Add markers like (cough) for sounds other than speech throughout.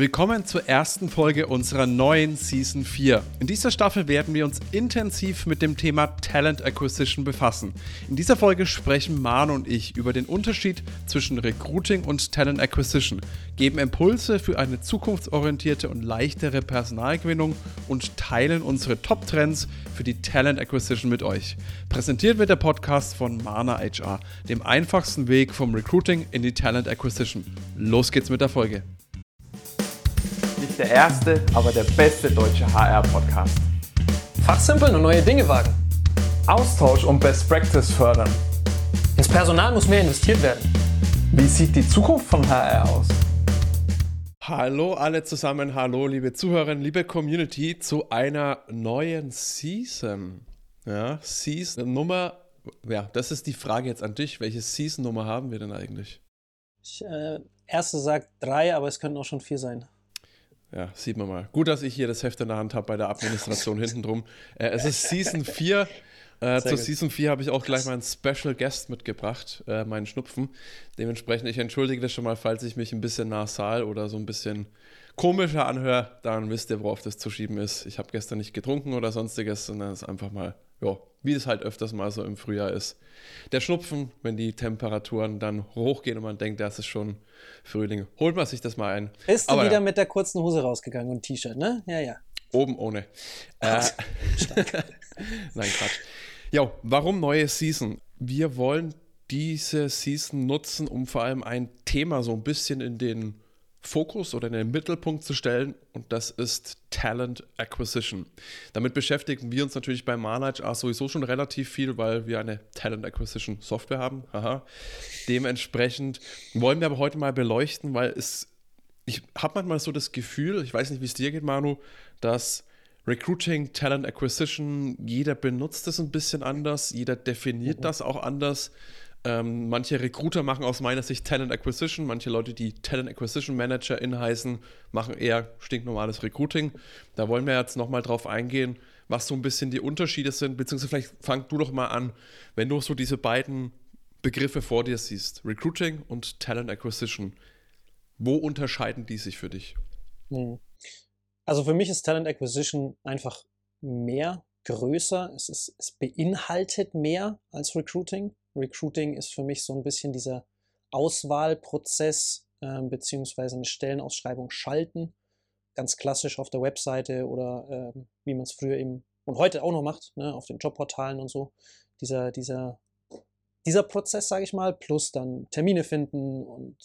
Willkommen zur ersten Folge unserer neuen Season 4. In dieser Staffel werden wir uns intensiv mit dem Thema Talent Acquisition befassen. In dieser Folge sprechen Manu und ich über den Unterschied zwischen Recruiting und Talent Acquisition, geben Impulse für eine zukunftsorientierte und leichtere Personalgewinnung und teilen unsere Top-Trends für die Talent Acquisition mit euch. Präsentiert wird der Podcast von Mana HR, dem einfachsten Weg vom Recruiting in die Talent Acquisition. Los geht's mit der Folge der erste, aber der beste deutsche HR-Podcast. Fachsimpeln und neue Dinge wagen. Austausch und Best Practice fördern. Ins Personal muss mehr investiert werden. Wie sieht die Zukunft von HR aus? Hallo alle zusammen, hallo liebe Zuhörerinnen, liebe Community zu einer neuen Season. Ja, Season Nummer, ja, das ist die Frage jetzt an dich. Welche Season Nummer haben wir denn eigentlich? Ich, äh, erste sagt drei, aber es könnten auch schon vier sein. Ja, sieht man mal. Gut, dass ich hier das Heft in der Hand habe bei der Administration (laughs) hinten drum. Äh, es ist Season 4. Äh, zur gut. Season 4 habe ich auch gleich meinen Special Guest mitgebracht, äh, meinen Schnupfen. Dementsprechend, ich entschuldige das schon mal, falls ich mich ein bisschen nasal oder so ein bisschen komischer anhöre, dann wisst ihr, worauf das zu schieben ist. Ich habe gestern nicht getrunken oder sonstiges, sondern es ist einfach mal, ja, wie es halt öfters mal so im Frühjahr ist. Der Schnupfen, wenn die Temperaturen dann hochgehen und man denkt, das ist schon Frühling, holt man sich das mal ein. Bist du wieder ja. mit der kurzen Hose rausgegangen und T-Shirt, ne? Ja, ja. Oben ohne. Äh, (laughs) Nein, Quatsch. Ja, warum neue Season? Wir wollen diese Season nutzen, um vor allem ein Thema so ein bisschen in den Fokus oder in den Mittelpunkt zu stellen und das ist Talent Acquisition. Damit beschäftigen wir uns natürlich bei Manage sowieso schon relativ viel, weil wir eine Talent Acquisition Software haben. Aha. Dementsprechend wollen wir aber heute mal beleuchten, weil es, ich habe manchmal so das Gefühl, ich weiß nicht, wie es dir geht, Manu, dass Recruiting, Talent Acquisition, jeder benutzt es ein bisschen anders, jeder definiert mhm. das auch anders. Ähm, manche Recruiter machen aus meiner Sicht Talent Acquisition, manche Leute, die Talent Acquisition Manager inheißen, machen eher stinknormales Recruiting. Da wollen wir jetzt nochmal drauf eingehen, was so ein bisschen die Unterschiede sind, beziehungsweise vielleicht fang du doch mal an, wenn du so diese beiden Begriffe vor dir siehst, Recruiting und Talent Acquisition. Wo unterscheiden die sich für dich? Hm. Also für mich ist Talent Acquisition einfach mehr, größer. Es, ist, es beinhaltet mehr als Recruiting. Recruiting ist für mich so ein bisschen dieser Auswahlprozess äh, beziehungsweise eine Stellenausschreibung schalten. Ganz klassisch auf der Webseite oder äh, wie man es früher eben und heute auch noch macht, ne, auf den Jobportalen und so. Dieser, dieser, dieser Prozess, sage ich mal, plus dann Termine finden und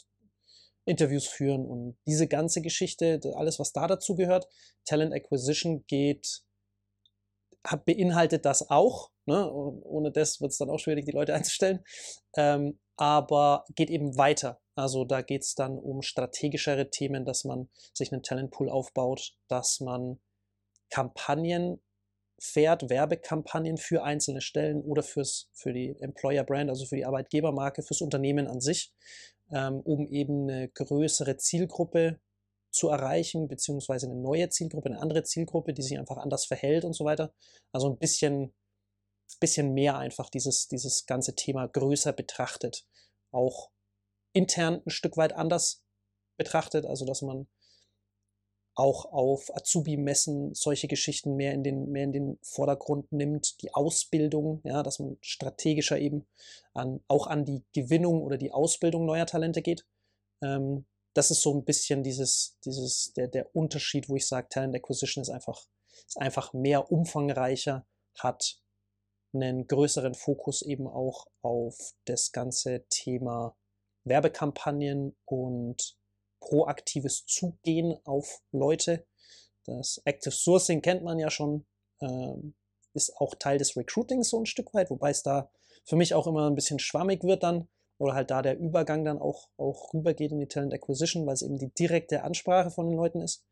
Interviews führen und diese ganze Geschichte, alles, was da dazu gehört. Talent Acquisition geht, beinhaltet das auch, Ne? ohne das wird es dann auch schwierig, die Leute (laughs) einzustellen. Ähm, aber geht eben weiter. Also da geht es dann um strategischere Themen, dass man sich einen Talentpool aufbaut, dass man Kampagnen fährt, Werbekampagnen für einzelne Stellen oder fürs, für die Employer Brand, also für die Arbeitgebermarke, fürs Unternehmen an sich, ähm, um eben eine größere Zielgruppe zu erreichen, beziehungsweise eine neue Zielgruppe, eine andere Zielgruppe, die sich einfach anders verhält und so weiter. Also ein bisschen bisschen mehr einfach dieses, dieses ganze Thema größer betrachtet. Auch intern ein Stück weit anders betrachtet, also dass man auch auf Azubi-Messen solche Geschichten mehr in den, mehr in den Vordergrund nimmt, die Ausbildung, ja, dass man strategischer eben an, auch an die Gewinnung oder die Ausbildung neuer Talente geht. Ähm, das ist so ein bisschen dieses, dieses, der, der Unterschied, wo ich sage, Talent Acquisition ist einfach, ist einfach mehr umfangreicher, hat einen größeren Fokus eben auch auf das ganze Thema Werbekampagnen und proaktives Zugehen auf Leute. Das Active Sourcing kennt man ja schon, ähm, ist auch Teil des Recruitings so ein Stück weit, wobei es da für mich auch immer ein bisschen schwammig wird dann oder halt da der Übergang dann auch, auch rübergeht in die Talent Acquisition, weil es eben die direkte Ansprache von den Leuten ist.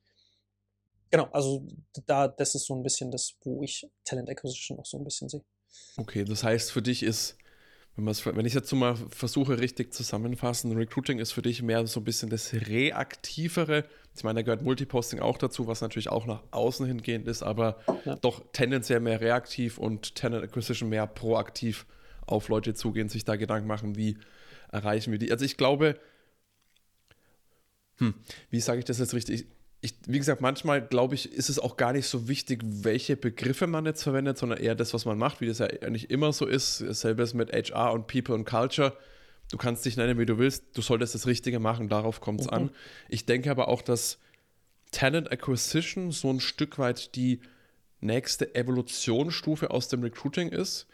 Genau, also da, das ist so ein bisschen das, wo ich Talent Acquisition auch so ein bisschen sehe. Okay, das heißt, für dich ist, wenn, wenn ich jetzt so mal versuche, richtig zusammenfassen, Recruiting ist für dich mehr so ein bisschen das Reaktivere. Ich meine, da gehört Multiposting auch dazu, was natürlich auch nach außen hingehend ist, aber ja. doch tendenziell mehr reaktiv und Tenant Acquisition mehr proaktiv auf Leute zugehen, sich da Gedanken machen, wie erreichen wir die. Also ich glaube, Hm, wie sage ich das jetzt richtig? Ich, wie gesagt, manchmal glaube ich, ist es auch gar nicht so wichtig, welche Begriffe man jetzt verwendet, sondern eher das, was man macht, wie das ja nicht immer so ist. Selbes mit HR und People und Culture. Du kannst dich nennen, wie du willst. Du solltest das Richtige machen. Darauf kommt es mhm. an. Ich denke aber auch, dass Talent Acquisition so ein Stück weit die nächste Evolutionsstufe aus dem Recruiting ist.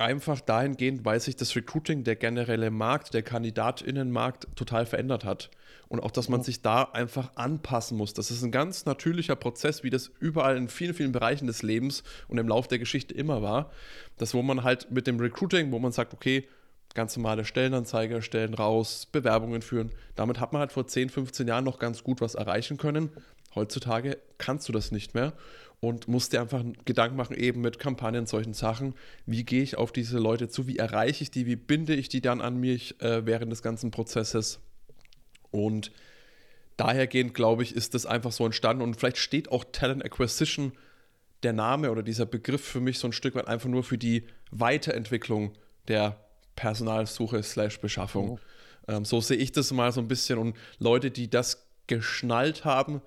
Einfach dahingehend, weil sich das Recruiting, der generelle Markt, der Kandidatinnenmarkt total verändert hat. Und auch, dass man sich da einfach anpassen muss. Das ist ein ganz natürlicher Prozess, wie das überall in vielen, vielen Bereichen des Lebens und im Lauf der Geschichte immer war. Das, wo man halt mit dem Recruiting, wo man sagt, okay, ganz normale Stellenanzeige stellen raus, Bewerbungen führen. Damit hat man halt vor 10, 15 Jahren noch ganz gut was erreichen können. Heutzutage kannst du das nicht mehr und musst dir einfach Gedanken machen, eben mit Kampagnen, solchen Sachen. Wie gehe ich auf diese Leute zu? Wie erreiche ich die? Wie binde ich die dann an mich äh, während des ganzen Prozesses? Und dahergehend, glaube ich, ist das einfach so entstanden und vielleicht steht auch Talent Acquisition der Name oder dieser Begriff für mich so ein Stück weit einfach nur für die Weiterentwicklung der Personalsuche slash Beschaffung. Oh. Ähm, so sehe ich das mal so ein bisschen. Und Leute, die das geschnallt haben,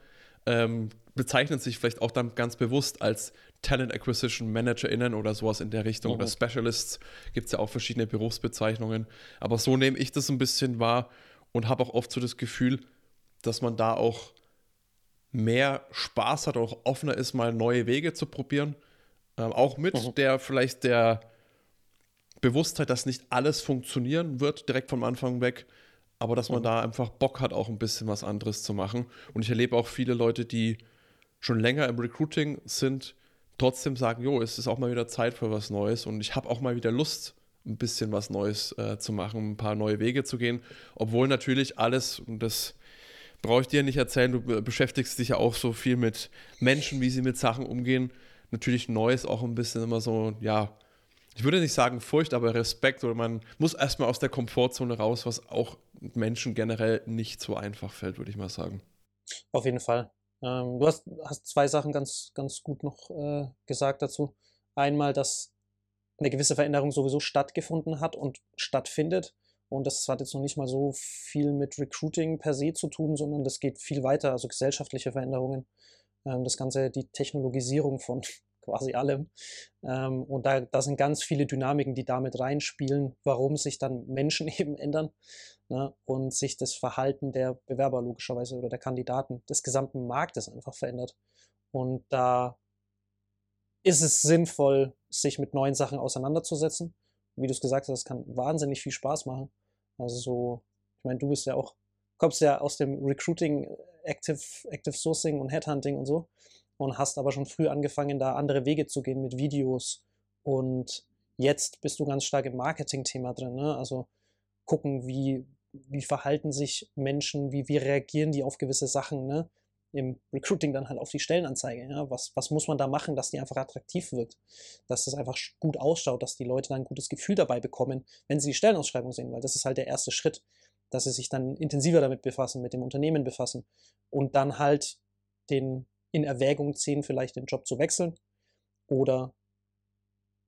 ähm, bezeichnen sich vielleicht auch dann ganz bewusst als Talent Acquisition ManagerInnen oder sowas in der Richtung. Oh. Oder Specialists gibt es ja auch verschiedene Berufsbezeichnungen. Aber so nehme ich das ein bisschen wahr und habe auch oft so das Gefühl, dass man da auch mehr Spaß hat, auch offener ist, mal neue Wege zu probieren. Ähm, auch mit oh. der vielleicht der Bewusstheit, dass nicht alles funktionieren wird, direkt vom Anfang weg, aber dass man mhm. da einfach Bock hat, auch ein bisschen was anderes zu machen. Und ich erlebe auch viele Leute, die schon länger im Recruiting sind, trotzdem sagen, jo, es ist auch mal wieder Zeit für was Neues und ich habe auch mal wieder Lust, ein bisschen was Neues äh, zu machen, ein paar neue Wege zu gehen, obwohl natürlich alles, und das brauche ich dir nicht erzählen, du beschäftigst dich ja auch so viel mit Menschen, wie sie mit Sachen umgehen, natürlich Neues auch ein bisschen immer so, ja, ich würde nicht sagen Furcht, aber Respekt oder man muss erstmal aus der Komfortzone raus, was auch Menschen generell nicht so einfach fällt, würde ich mal sagen. Auf jeden Fall. Ähm, du hast, hast zwei Sachen ganz, ganz gut noch äh, gesagt dazu. Einmal, dass eine gewisse Veränderung sowieso stattgefunden hat und stattfindet. Und das hat jetzt noch nicht mal so viel mit Recruiting per se zu tun, sondern das geht viel weiter, also gesellschaftliche Veränderungen. Ähm, das Ganze, die Technologisierung von quasi allem. Ähm, und da, da sind ganz viele Dynamiken, die damit reinspielen, warum sich dann Menschen (laughs) eben ändern ne? und sich das Verhalten der Bewerber logischerweise oder der Kandidaten des gesamten Marktes einfach verändert. Und da ist es sinnvoll, sich mit neuen Sachen auseinanderzusetzen. Wie du es gesagt hast, das kann wahnsinnig viel Spaß machen. Also so, ich meine, du bist ja auch, kommst ja aus dem Recruiting, Active, Active Sourcing und Headhunting und so und hast aber schon früh angefangen, da andere Wege zu gehen mit Videos. Und jetzt bist du ganz stark im Marketing-Thema drin. Ne? Also gucken, wie, wie verhalten sich Menschen, wie, wie reagieren die auf gewisse Sachen. Ne? Im Recruiting dann halt auf die Stellenanzeige. Ja? Was, was muss man da machen, dass die einfach attraktiv wird? Dass das einfach gut ausschaut, dass die Leute dann ein gutes Gefühl dabei bekommen, wenn sie die Stellenausschreibung sehen, weil das ist halt der erste Schritt, dass sie sich dann intensiver damit befassen, mit dem Unternehmen befassen und dann halt den in Erwägung ziehen, vielleicht den Job zu wechseln oder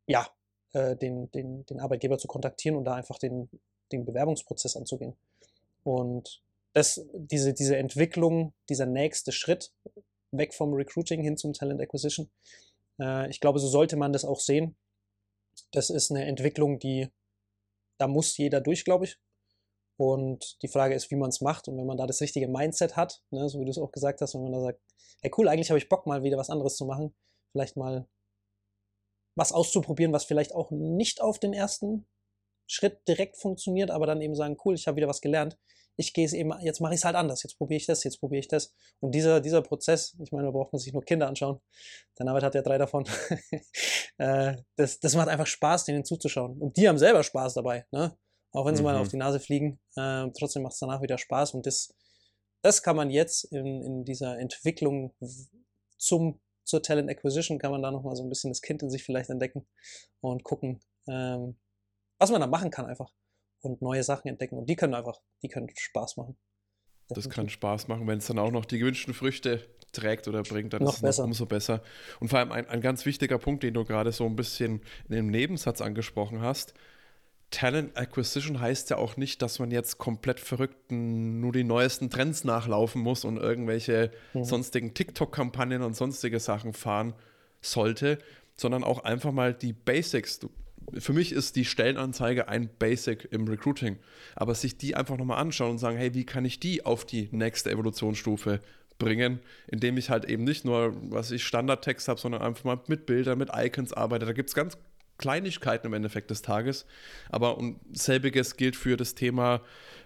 ja, äh, den, den, den Arbeitgeber zu kontaktieren und da einfach den, den Bewerbungsprozess anzugehen. Und das, diese, diese Entwicklung, dieser nächste Schritt weg vom Recruiting hin zum Talent Acquisition, äh, ich glaube, so sollte man das auch sehen. Das ist eine Entwicklung, die, da muss jeder durch, glaube ich. Und die Frage ist, wie man es macht. Und wenn man da das richtige Mindset hat, ne, so wie du es auch gesagt hast, wenn man da sagt, hey cool, eigentlich habe ich Bock mal wieder was anderes zu machen, vielleicht mal was auszuprobieren, was vielleicht auch nicht auf den ersten Schritt direkt funktioniert, aber dann eben sagen, cool, ich habe wieder was gelernt. Ich gehe es eben, jetzt mache ich es halt anders, jetzt probiere ich das, jetzt probiere ich das. Und dieser, dieser Prozess, ich meine, da braucht man sich nur Kinder anschauen. Deine Arbeit hat ja drei davon. (laughs) Äh, das, das macht einfach Spaß, denen zuzuschauen. Und die haben selber Spaß dabei. Ne? Auch wenn sie mhm. mal auf die Nase fliegen, äh, trotzdem macht es danach wieder Spaß und das, das kann man jetzt in, in dieser Entwicklung zum, zur Talent Acquisition, kann man da nochmal so ein bisschen das Kind in sich vielleicht entdecken und gucken, ähm, was man da machen kann einfach und neue Sachen entdecken und die können einfach, die können Spaß machen. Das kann Spaß machen, wenn es dann auch noch die gewünschten Früchte trägt oder bringt, dann noch ist es noch umso besser. Und vor allem ein, ein ganz wichtiger Punkt, den du gerade so ein bisschen in dem Nebensatz angesprochen hast, Talent Acquisition heißt ja auch nicht, dass man jetzt komplett verrückten nur die neuesten Trends nachlaufen muss und irgendwelche mhm. sonstigen TikTok-Kampagnen und sonstige Sachen fahren sollte, sondern auch einfach mal die Basics. Für mich ist die Stellenanzeige ein Basic im Recruiting, aber sich die einfach nochmal anschauen und sagen, hey, wie kann ich die auf die nächste Evolutionsstufe bringen, indem ich halt eben nicht nur, was ich Standardtext habe, sondern einfach mal mit Bildern, mit Icons arbeite. Da gibt es ganz Kleinigkeiten im Endeffekt des Tages. Aber und selbiges gilt für das Thema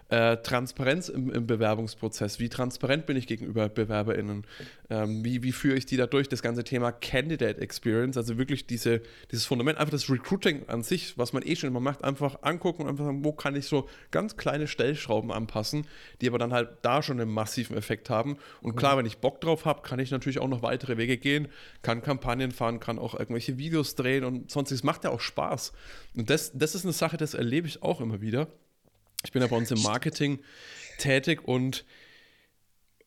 äh, Transparenz im, im, Bewerbungsprozess. Wie transparent bin ich gegenüber BewerberInnen? Ähm, wie, wie führe ich die da durch? Das ganze Thema Candidate Experience, also wirklich diese, dieses Fundament, einfach das Recruiting an sich, was man eh schon immer macht, einfach angucken und einfach sagen, wo kann ich so ganz kleine Stellschrauben anpassen, die aber dann halt da schon einen massiven Effekt haben. Und klar, wenn ich Bock drauf habe, kann ich natürlich auch noch weitere Wege gehen, kann Kampagnen fahren, kann auch irgendwelche Videos drehen und sonstiges. Macht ja auch Spaß. Und das, das ist eine Sache, das erlebe ich auch immer wieder ich bin ja bei uns im Marketing tätig und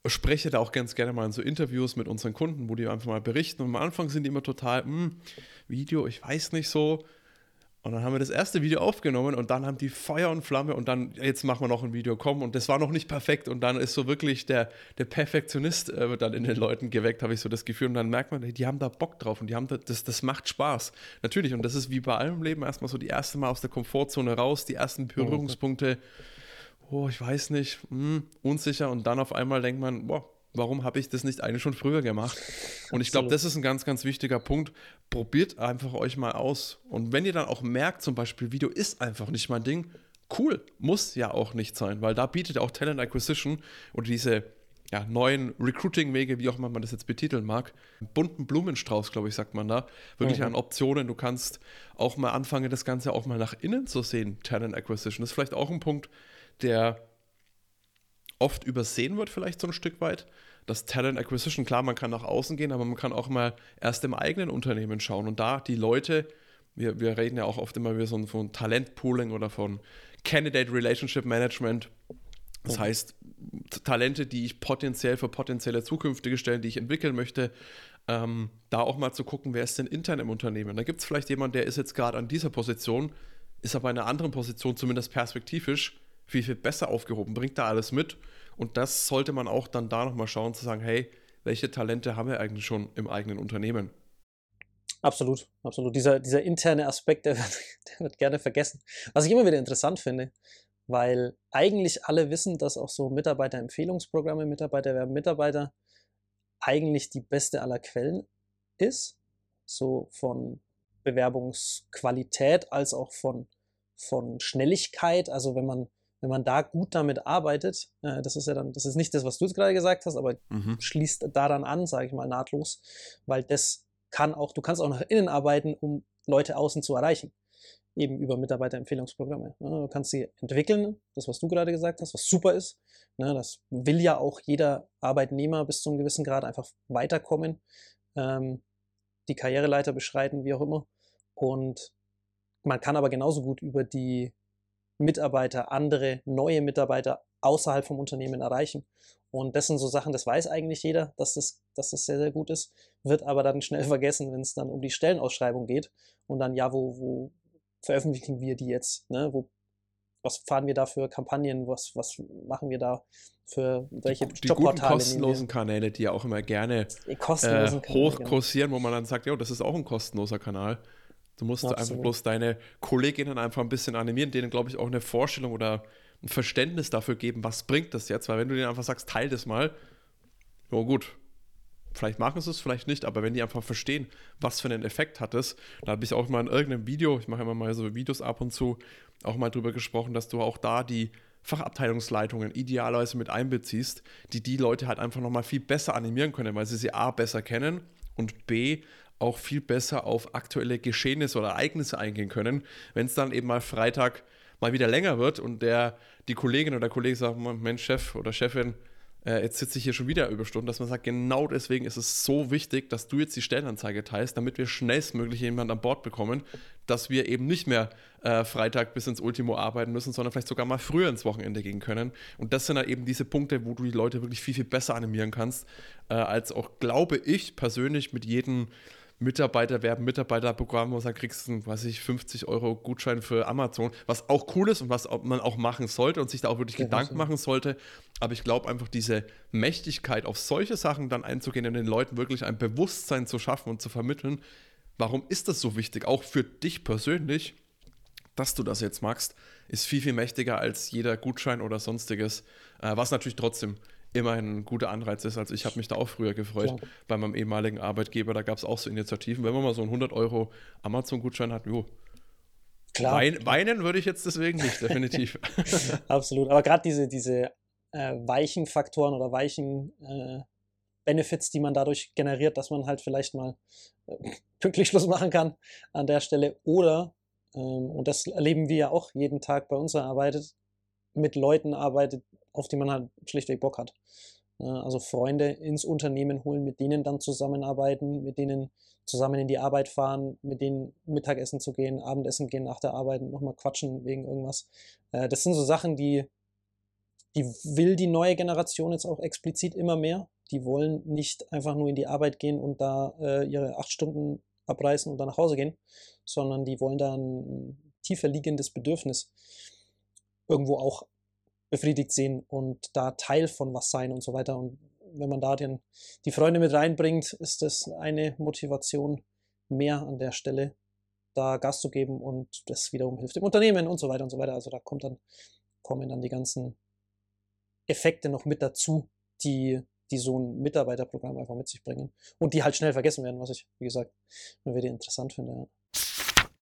spreche da auch ganz gerne mal in so Interviews mit unseren Kunden, wo die einfach mal berichten. Und am Anfang sind die immer total, hm, Video, ich weiß nicht so. Und dann haben wir das erste Video aufgenommen und dann haben die Feuer und Flamme und dann, jetzt machen wir noch ein Video, komm. Und das war noch nicht perfekt. Und dann ist so wirklich der, der Perfektionist äh, dann in den Leuten geweckt, habe ich so das Gefühl. Und dann merkt man, die haben da Bock drauf und die haben da, das, das macht Spaß. Natürlich. Und das ist wie bei allem Leben erstmal so die erste Mal aus der Komfortzone raus, die ersten Berührungspunkte. Oh, ich weiß nicht, hm, unsicher. Und dann auf einmal denkt man, boah, warum habe ich das nicht eigentlich schon früher gemacht? Und ich glaube, das ist ein ganz, ganz wichtiger Punkt. Probiert einfach euch mal aus. Und wenn ihr dann auch merkt, zum Beispiel, Video ist einfach nicht mein Ding, cool, muss ja auch nicht sein, weil da bietet auch Talent Acquisition oder diese ja, neuen Recruiting-Wege, wie auch immer man das jetzt betiteln mag, einen bunten Blumenstrauß, glaube ich, sagt man da, wirklich mhm. an Optionen. Du kannst auch mal anfangen, das Ganze auch mal nach innen zu sehen, Talent Acquisition. Das ist vielleicht auch ein Punkt, der oft übersehen wird, vielleicht so ein Stück weit. Das Talent Acquisition, klar, man kann nach außen gehen, aber man kann auch mal erst im eigenen Unternehmen schauen und da die Leute, wir, wir reden ja auch oft immer wieder so von Talentpooling oder von Candidate Relationship Management. Das oh. heißt, Talente, die ich potenziell für potenzielle zukünftige Stellen, die ich entwickeln möchte, ähm, da auch mal zu gucken, wer ist denn intern im Unternehmen. Da gibt es vielleicht jemanden, der ist jetzt gerade an dieser Position, ist aber in einer anderen Position, zumindest perspektivisch, viel, viel besser aufgehoben, bringt da alles mit. Und das sollte man auch dann da nochmal schauen, zu sagen, hey, welche Talente haben wir eigentlich schon im eigenen Unternehmen? Absolut, absolut. Dieser, dieser interne Aspekt, (laughs) der wird, der wird gerne vergessen. Was ich immer wieder interessant finde, weil eigentlich alle wissen, dass auch so Mitarbeiterempfehlungsprogramme, Mitarbeiter werden Mitarbeiter eigentlich die beste aller Quellen ist, so von Bewerbungsqualität als auch von, von Schnelligkeit. Also wenn man wenn man da gut damit arbeitet, äh, das ist ja dann, das ist nicht das, was du jetzt gerade gesagt hast, aber mhm. schließt daran an, sage ich mal, nahtlos, weil das kann auch, du kannst auch nach innen arbeiten, um Leute außen zu erreichen. Eben über Mitarbeiterempfehlungsprogramme. Ne? Du kannst sie entwickeln, das, was du gerade gesagt hast, was super ist. Ne? Das will ja auch jeder Arbeitnehmer bis zu einem gewissen Grad einfach weiterkommen, ähm, die Karriereleiter beschreiten, wie auch immer. Und man kann aber genauso gut über die Mitarbeiter, andere neue Mitarbeiter außerhalb vom Unternehmen erreichen. Und das sind so Sachen, das weiß eigentlich jeder, dass das, dass das sehr, sehr gut ist, wird aber dann schnell (laughs) vergessen, wenn es dann um die Stellenausschreibung geht. Und dann, ja, wo, wo veröffentlichen wir die jetzt? Ne? Wo, was fahren wir da für Kampagnen? Was, was machen wir da für welche die, die Jobportale? Die kostenlosen Kanäle, die ja auch immer gerne äh, hochkursieren, genau. wo man dann sagt, ja, das ist auch ein kostenloser Kanal. Du musst Absolut. einfach bloß deine Kolleginnen einfach ein bisschen animieren, denen, glaube ich, auch eine Vorstellung oder ein Verständnis dafür geben, was bringt das jetzt. Weil wenn du denen einfach sagst, teil das mal, oh gut, vielleicht machen sie es, vielleicht nicht, aber wenn die einfach verstehen, was für einen Effekt hat es, da habe ich auch mal in irgendeinem Video, ich mache immer mal so Videos ab und zu, auch mal drüber gesprochen, dass du auch da die Fachabteilungsleitungen idealerweise mit einbeziehst, die die Leute halt einfach nochmal viel besser animieren können, weil sie sie A besser kennen und B auch viel besser auf aktuelle Geschehnisse oder Ereignisse eingehen können. Wenn es dann eben mal Freitag mal wieder länger wird und der, die Kollegin oder der Kollege sagt, Mensch, Chef oder Chefin, äh, jetzt sitze ich hier schon wieder über Stunden, dass man sagt, genau deswegen ist es so wichtig, dass du jetzt die Stellenanzeige teilst, damit wir schnellstmöglich jemanden an Bord bekommen, dass wir eben nicht mehr äh, Freitag bis ins Ultimo arbeiten müssen, sondern vielleicht sogar mal früher ins Wochenende gehen können. Und das sind dann eben diese Punkte, wo du die Leute wirklich viel, viel besser animieren kannst, äh, als auch, glaube ich, persönlich mit jedem Mitarbeiter werben, Mitarbeiterprogramm, wo du kriegst du, weiß ich, 50 Euro Gutschein für Amazon, was auch cool ist und was man auch machen sollte und sich da auch wirklich ja, Gedanken machen sollte. Aber ich glaube einfach, diese Mächtigkeit auf solche Sachen dann einzugehen und den Leuten wirklich ein Bewusstsein zu schaffen und zu vermitteln, warum ist das so wichtig, auch für dich persönlich, dass du das jetzt magst, ist viel, viel mächtiger als jeder Gutschein oder sonstiges, äh, was natürlich trotzdem immer ein guter Anreiz ist. Also ich habe mich da auch früher gefreut ja. bei meinem ehemaligen Arbeitgeber. Da gab es auch so Initiativen. Wenn man mal so einen 100 Euro Amazon-Gutschein hat, jo, Klar. Wein, weinen würde ich jetzt deswegen nicht, (laughs) definitiv. (laughs) Absolut. Aber gerade diese, diese äh, weichen Faktoren oder weichen äh, Benefits, die man dadurch generiert, dass man halt vielleicht mal äh, (laughs) pünktlich Schluss machen kann an der Stelle. Oder, ähm, und das erleben wir ja auch jeden Tag bei unserer Arbeit, mit Leuten arbeitet, auf die man halt schlichtweg Bock hat. Also Freunde ins Unternehmen holen, mit denen dann zusammenarbeiten, mit denen zusammen in die Arbeit fahren, mit denen Mittagessen zu gehen, Abendessen gehen nach der Arbeit nochmal quatschen wegen irgendwas. Äh, das sind so Sachen, die, die will die neue Generation jetzt auch explizit immer mehr. Die wollen nicht einfach nur in die Arbeit gehen und da äh, ihre acht Stunden abreißen und dann nach Hause gehen, sondern die wollen da ein tiefer liegendes Bedürfnis irgendwo auch befriedigt sehen und da Teil von was sein und so weiter. Und wenn man da den, die Freunde mit reinbringt, ist das eine Motivation mehr an der Stelle, da Gas zu geben und das wiederum hilft dem Unternehmen und so weiter und so weiter. Also da kommt dann, kommen dann die ganzen Effekte noch mit dazu, die, die so ein Mitarbeiterprogramm einfach mit sich bringen und die halt schnell vergessen werden, was ich, wie gesagt, immer wieder interessant finde. Ja.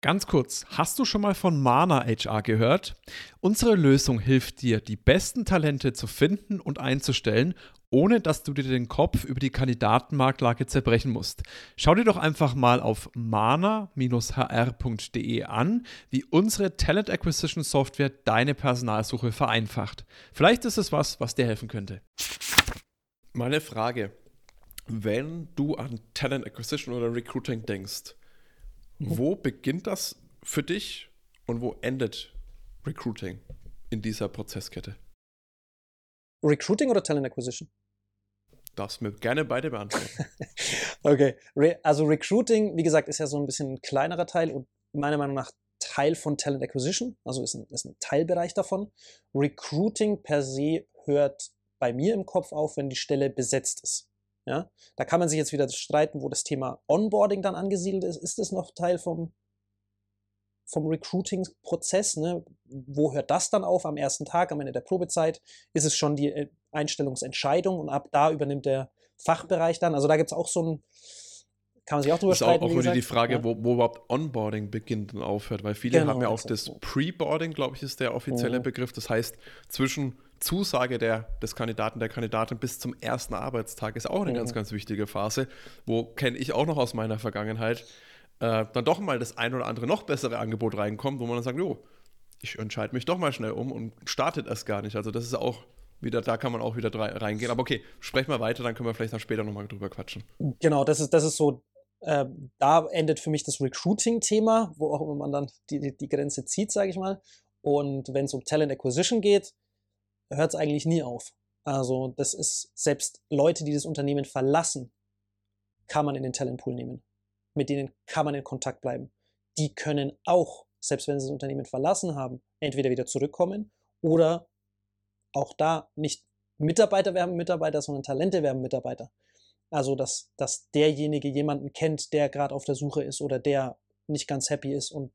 Ganz kurz, hast du schon mal von Mana HR gehört? Unsere Lösung hilft dir, die besten Talente zu finden und einzustellen, ohne dass du dir den Kopf über die Kandidatenmarktlage zerbrechen musst. Schau dir doch einfach mal auf mana-hr.de an, wie unsere Talent Acquisition Software deine Personalsuche vereinfacht. Vielleicht ist es was, was dir helfen könnte. Meine Frage, wenn du an Talent Acquisition oder Recruiting denkst. Wo beginnt das für dich und wo endet Recruiting in dieser Prozesskette? Recruiting oder Talent Acquisition? Darfst mir gerne beide beantworten. (laughs) okay, also Recruiting, wie gesagt, ist ja so ein bisschen ein kleinerer Teil und meiner Meinung nach Teil von Talent Acquisition, also ist ein, ist ein Teilbereich davon. Recruiting per se hört bei mir im Kopf auf, wenn die Stelle besetzt ist. Ja, da kann man sich jetzt wieder streiten, wo das Thema Onboarding dann angesiedelt ist. Ist es noch Teil vom, vom Recruiting-Prozess? Ne? Wo hört das dann auf am ersten Tag, am Ende der Probezeit? Ist es schon die äh, Einstellungsentscheidung und ab da übernimmt der Fachbereich dann? Also da gibt es auch so ein, kann man sich auch drüber streiten. Ist auch, auch wieder die Frage, ja. wo, wo, überhaupt Onboarding beginnt und aufhört, weil viele genau, haben ja auch das Pre-Boarding, glaube ich, ist der offizielle mhm. Begriff. Das heißt, zwischen Zusage der, des Kandidaten, der Kandidatin bis zum ersten Arbeitstag ist auch eine mhm. ganz, ganz wichtige Phase, wo kenne ich auch noch aus meiner Vergangenheit, äh, dann doch mal das ein oder andere noch bessere Angebot reinkommt, wo man dann sagt, jo, ich entscheide mich doch mal schnell um und startet erst gar nicht. Also das ist auch wieder, da kann man auch wieder reingehen. Aber okay, sprechen wir weiter, dann können wir vielleicht dann später nochmal drüber quatschen. Genau, das ist, das ist so, äh, da endet für mich das Recruiting-Thema, wo auch immer man dann die, die, die Grenze zieht, sage ich mal. Und wenn es um Talent Acquisition geht, hört es eigentlich nie auf. Also das ist selbst Leute, die das Unternehmen verlassen, kann man in den Talentpool nehmen. Mit denen kann man in Kontakt bleiben. Die können auch, selbst wenn sie das Unternehmen verlassen haben, entweder wieder zurückkommen oder auch da nicht Mitarbeiter werben Mitarbeiter, sondern Talente werben Mitarbeiter. Also, dass, dass derjenige jemanden kennt, der gerade auf der Suche ist oder der nicht ganz happy ist und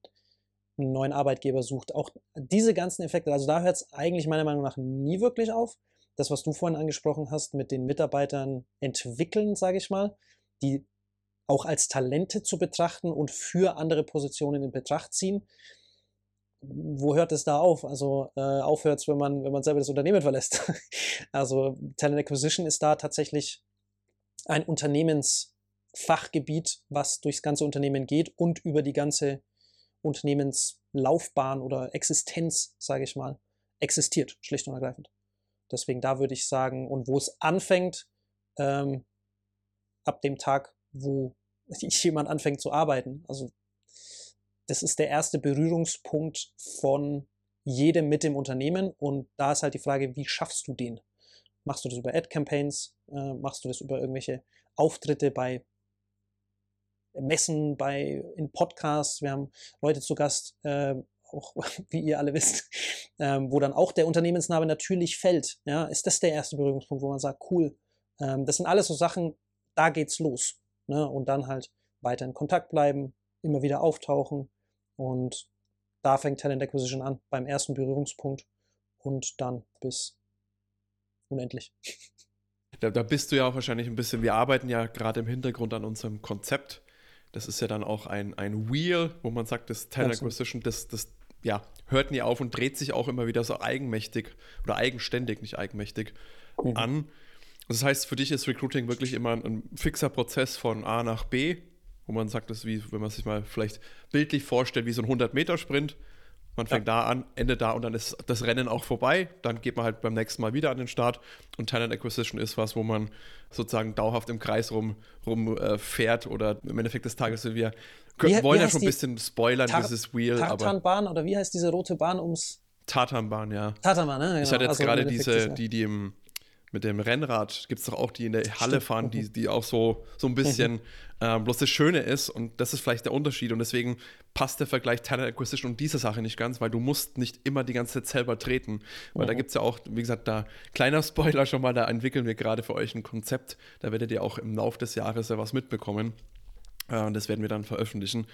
einen neuen Arbeitgeber sucht. Auch diese ganzen Effekte, also da hört es eigentlich meiner Meinung nach nie wirklich auf. Das, was du vorhin angesprochen hast, mit den Mitarbeitern entwickeln, sage ich mal, die auch als Talente zu betrachten und für andere Positionen in Betracht ziehen. Wo hört es da auf? Also äh, aufhört es, wenn man, wenn man selber das Unternehmen verlässt. (laughs) also Talent Acquisition ist da tatsächlich ein Unternehmensfachgebiet, was durchs ganze Unternehmen geht und über die ganze Unternehmenslaufbahn oder Existenz, sage ich mal, existiert, schlicht und ergreifend. Deswegen da würde ich sagen, und wo es anfängt, ähm, ab dem Tag, wo (laughs) jemand anfängt zu arbeiten. Also das ist der erste Berührungspunkt von jedem mit dem Unternehmen und da ist halt die Frage, wie schaffst du den? Machst du das über Ad-Campaigns? Äh, machst du das über irgendwelche Auftritte bei Messen, bei in Podcasts. Wir haben Leute zu Gast, äh, auch (laughs) wie ihr alle wisst, ähm, wo dann auch der Unternehmensname natürlich fällt. Ja, ist das der erste Berührungspunkt, wo man sagt, cool. Ähm, das sind alles so Sachen, da geht's los. Ne? Und dann halt weiter in Kontakt bleiben, immer wieder auftauchen und da fängt Talent Acquisition an, beim ersten Berührungspunkt und dann bis unendlich. Da, da, bist du ja auch wahrscheinlich ein bisschen, wir arbeiten ja gerade im Hintergrund an unserem Konzept. Das ist ja dann auch ein, ein Wheel, wo man sagt, das Talent Acquisition, das, das ja, hört nie auf und dreht sich auch immer wieder so eigenmächtig oder eigenständig, nicht eigenmächtig mhm. an. Das heißt, für dich ist Recruiting wirklich immer ein, ein fixer Prozess von A nach B, wo man sagt, das ist wie, wenn man sich mal vielleicht bildlich vorstellt, wie so ein 100-Meter-Sprint. Man fängt ja. da an, endet da und dann ist das Rennen auch vorbei. Dann geht man halt beim nächsten Mal wieder an den Start. Und Talent Acquisition ist was, wo man sozusagen dauerhaft im Kreis rum, rum äh, fährt oder im Endeffekt des Tages sind wir wie, wollen ja schon ein bisschen spoilern, Tar dieses Wheel. Tartanbahn oder wie heißt diese rote Bahn ums. Tatanbahn, ja. Tatanbahn, ne? Genau. Ich hatte jetzt also gerade diese, die, die im mit dem Rennrad gibt es doch auch die in der Halle fahren, die, die auch so, so ein bisschen (laughs) äh, bloß das Schöne ist und das ist vielleicht der Unterschied und deswegen passt der Vergleich Talent Acquisition und diese Sache nicht ganz, weil du musst nicht immer die ganze Zeit selber treten, weil mhm. da gibt es ja auch, wie gesagt, da kleiner Spoiler schon mal, da entwickeln wir gerade für euch ein Konzept, da werdet ihr auch im Laufe des Jahres ja was mitbekommen. Äh, und das werden wir dann veröffentlichen,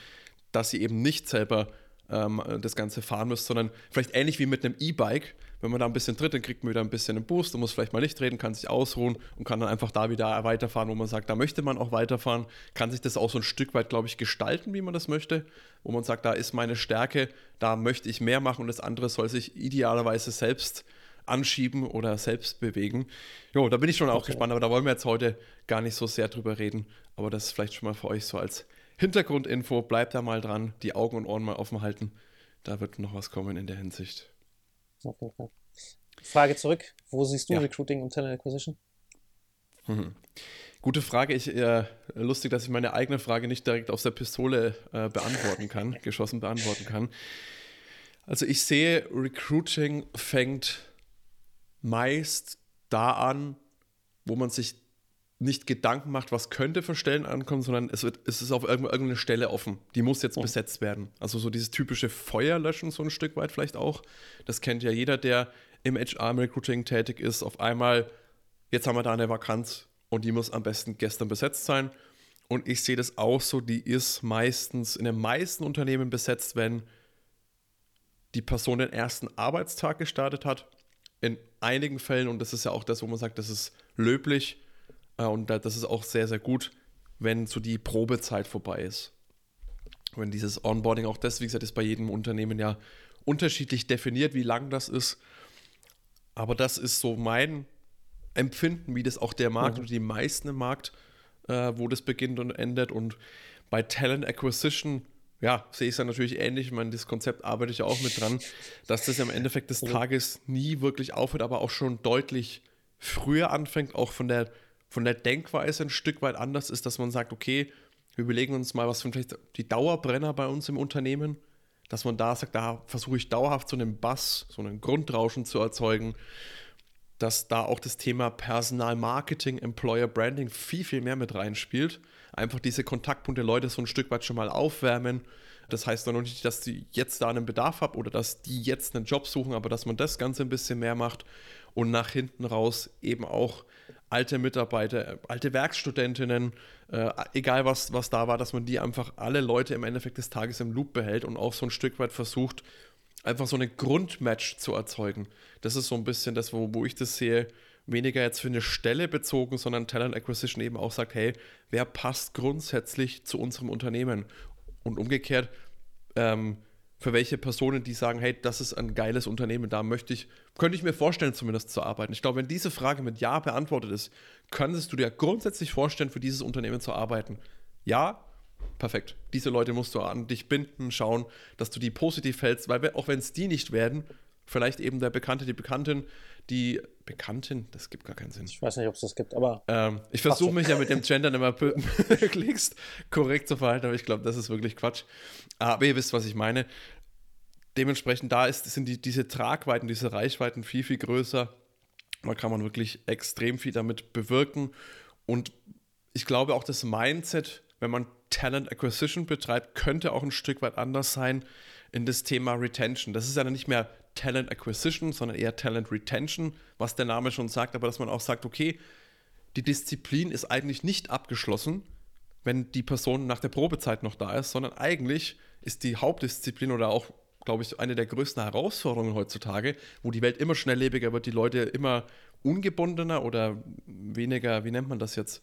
dass ihr eben nicht selber ähm, das Ganze fahren müsst, sondern vielleicht ähnlich wie mit einem E-Bike, wenn man da ein bisschen tritt, dann kriegt man wieder ein bisschen einen Boost und muss vielleicht mal nicht reden, kann sich ausruhen und kann dann einfach da wieder weiterfahren, wo man sagt, da möchte man auch weiterfahren, kann sich das auch so ein Stück weit, glaube ich, gestalten, wie man das möchte, wo man sagt, da ist meine Stärke, da möchte ich mehr machen und das andere soll sich idealerweise selbst anschieben oder selbst bewegen. Jo, da bin ich schon auch gespannt, aber da wollen wir jetzt heute gar nicht so sehr drüber reden, aber das ist vielleicht schon mal für euch so als Hintergrundinfo, bleibt da mal dran, die Augen und Ohren mal offen halten. Da wird noch was kommen in der Hinsicht. Frage zurück. Wo siehst du ja. Recruiting und Talent Acquisition? Mhm. Gute Frage. Ich, äh, lustig, dass ich meine eigene Frage nicht direkt aus der Pistole äh, beantworten kann, (laughs) geschossen beantworten kann. Also ich sehe, Recruiting fängt meist da an, wo man sich nicht Gedanken macht, was könnte für Stellen ankommen, sondern es, wird, es ist auf irgendeine Stelle offen. Die muss jetzt oh. besetzt werden. Also so dieses typische Feuerlöschen so ein Stück weit vielleicht auch. Das kennt ja jeder, der im HR-Recruiting tätig ist. Auf einmal, jetzt haben wir da eine Vakanz und die muss am besten gestern besetzt sein. Und ich sehe das auch so, die ist meistens in den meisten Unternehmen besetzt, wenn die Person den ersten Arbeitstag gestartet hat. In einigen Fällen, und das ist ja auch das, wo man sagt, das ist löblich, und das ist auch sehr, sehr gut, wenn so die Probezeit vorbei ist. Wenn dieses Onboarding auch das, wie gesagt, ist bei jedem Unternehmen ja unterschiedlich definiert, wie lang das ist. Aber das ist so mein Empfinden, wie das auch der Markt mhm. oder die meisten im Markt, äh, wo das beginnt und endet. Und bei Talent Acquisition, ja, sehe ich es dann natürlich ähnlich. Ich meine, das Konzept arbeite ich auch mit dran, dass das am Endeffekt des Tages nie wirklich aufhört, aber auch schon deutlich früher anfängt, auch von der von der Denkweise ein Stück weit anders ist, dass man sagt, okay, wir überlegen uns mal, was sind vielleicht die Dauerbrenner bei uns im Unternehmen, dass man da sagt, da versuche ich dauerhaft so einen Bass, so einen Grundrauschen zu erzeugen, dass da auch das Thema Personalmarketing, Employer Branding viel, viel mehr mit reinspielt. Einfach diese Kontaktpunkte Leute so ein Stück weit schon mal aufwärmen. Das heißt noch nicht, dass die jetzt da einen Bedarf haben oder dass die jetzt einen Job suchen, aber dass man das Ganze ein bisschen mehr macht und nach hinten raus eben auch alte Mitarbeiter, alte Werkstudentinnen, äh, egal was, was da war, dass man die einfach alle Leute im Endeffekt des Tages im Loop behält und auch so ein Stück weit versucht, einfach so eine Grundmatch zu erzeugen. Das ist so ein bisschen das, wo, wo ich das sehe, weniger jetzt für eine Stelle bezogen, sondern Talent Acquisition eben auch sagt, hey, wer passt grundsätzlich zu unserem Unternehmen? Und umgekehrt, ähm, für welche Personen, die sagen, hey, das ist ein geiles Unternehmen, da möchte ich, könnte ich mir vorstellen, zumindest zu arbeiten. Ich glaube, wenn diese Frage mit Ja beantwortet ist, könntest du dir grundsätzlich vorstellen, für dieses Unternehmen zu arbeiten. Ja, perfekt. Diese Leute musst du an dich binden, schauen, dass du die positiv hältst, weil auch wenn es die nicht werden, vielleicht eben der Bekannte, die Bekanntin, die Bekanntin, das gibt gar keinen Sinn. Ich weiß nicht, ob es das gibt, aber. Ähm, ich versuche mich ja mit dem Gendern immer (laughs) möglichst korrekt zu verhalten, aber ich glaube, das ist wirklich Quatsch. Aber ihr wisst, was ich meine. Dementsprechend, da ist, sind die, diese Tragweiten, diese Reichweiten viel, viel größer. Da kann man wirklich extrem viel damit bewirken. Und ich glaube auch das Mindset, wenn man Talent Acquisition betreibt, könnte auch ein Stück weit anders sein in das Thema Retention. Das ist ja dann nicht mehr Talent Acquisition, sondern eher Talent Retention, was der Name schon sagt, aber dass man auch sagt, okay, die Disziplin ist eigentlich nicht abgeschlossen, wenn die Person nach der Probezeit noch da ist, sondern eigentlich ist die Hauptdisziplin oder auch, glaube ich, eine der größten Herausforderungen heutzutage, wo die Welt immer schnelllebiger wird, die Leute immer ungebundener oder weniger, wie nennt man das jetzt?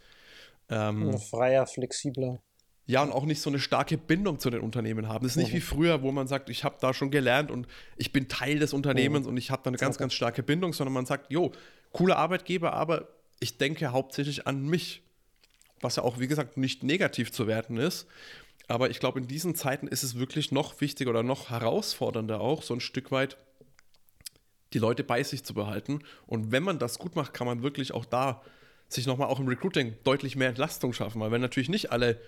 Ähm, Freier, flexibler. Ja, und auch nicht so eine starke Bindung zu den Unternehmen haben. Das ist nicht mhm. wie früher, wo man sagt, ich habe da schon gelernt und ich bin Teil des Unternehmens mhm. und ich habe da eine ganz, ganz starke Bindung, sondern man sagt, jo, cooler Arbeitgeber, aber ich denke hauptsächlich an mich. Was ja auch, wie gesagt, nicht negativ zu werten ist. Aber ich glaube, in diesen Zeiten ist es wirklich noch wichtiger oder noch herausfordernder auch, so ein Stück weit die Leute bei sich zu behalten. Und wenn man das gut macht, kann man wirklich auch da sich nochmal auch im Recruiting deutlich mehr Entlastung schaffen. Weil wenn natürlich nicht alle,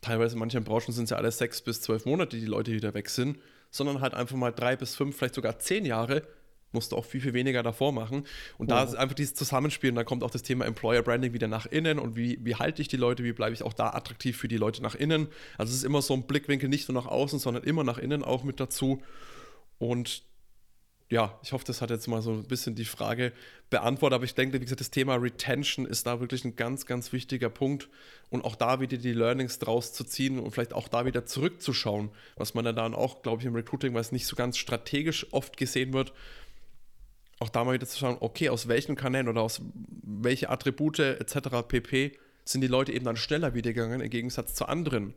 teilweise in manchen Branchen sind es ja alle sechs bis zwölf Monate, die Leute wieder weg sind, sondern halt einfach mal drei bis fünf, vielleicht sogar zehn Jahre, musst du auch viel, viel weniger davor machen. Und da ist einfach dieses Zusammenspiel und da kommt auch das Thema Employer Branding wieder nach innen und wie, wie halte ich die Leute, wie bleibe ich auch da attraktiv für die Leute nach innen. Also es ist immer so ein Blickwinkel, nicht nur nach außen, sondern immer nach innen auch mit dazu. Und ja, ich hoffe, das hat jetzt mal so ein bisschen die Frage beantwortet. Aber ich denke, wie gesagt, das Thema Retention ist da wirklich ein ganz, ganz wichtiger Punkt. Und auch da wieder die Learnings draus zu ziehen und vielleicht auch da wieder zurückzuschauen, was man dann auch, glaube ich, im Recruiting, weil es nicht so ganz strategisch oft gesehen wird, auch da mal wieder zu schauen, okay, aus welchen Kanälen oder aus welche Attribute etc. pp. sind die Leute eben dann schneller wieder gegangen im Gegensatz zu anderen.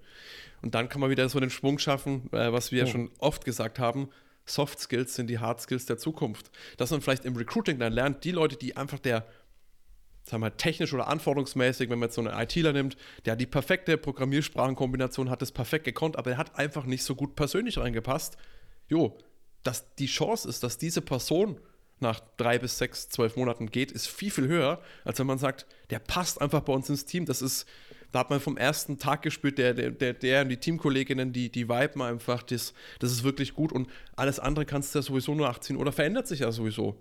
Und dann kann man wieder so den Schwung schaffen, äh, was wir ja oh. schon oft gesagt haben, Soft Skills sind die Hard Skills der Zukunft. Dass man vielleicht im Recruiting dann lernt, die Leute, die einfach der, sagen wir mal, technisch oder anforderungsmäßig, wenn man jetzt so einen ITler nimmt, der die perfekte Programmiersprachenkombination hat, das perfekt gekonnt, aber er hat einfach nicht so gut persönlich reingepasst. Jo, dass die Chance ist, dass diese Person nach drei bis sechs, zwölf Monaten geht, ist viel, viel höher, als wenn man sagt, der passt einfach bei uns ins Team. Das ist, da hat man vom ersten Tag gespürt, der, der, der, der und die Teamkolleginnen, die, die viben einfach, das, das ist wirklich gut und alles andere kannst du ja sowieso nur nachziehen oder verändert sich ja sowieso.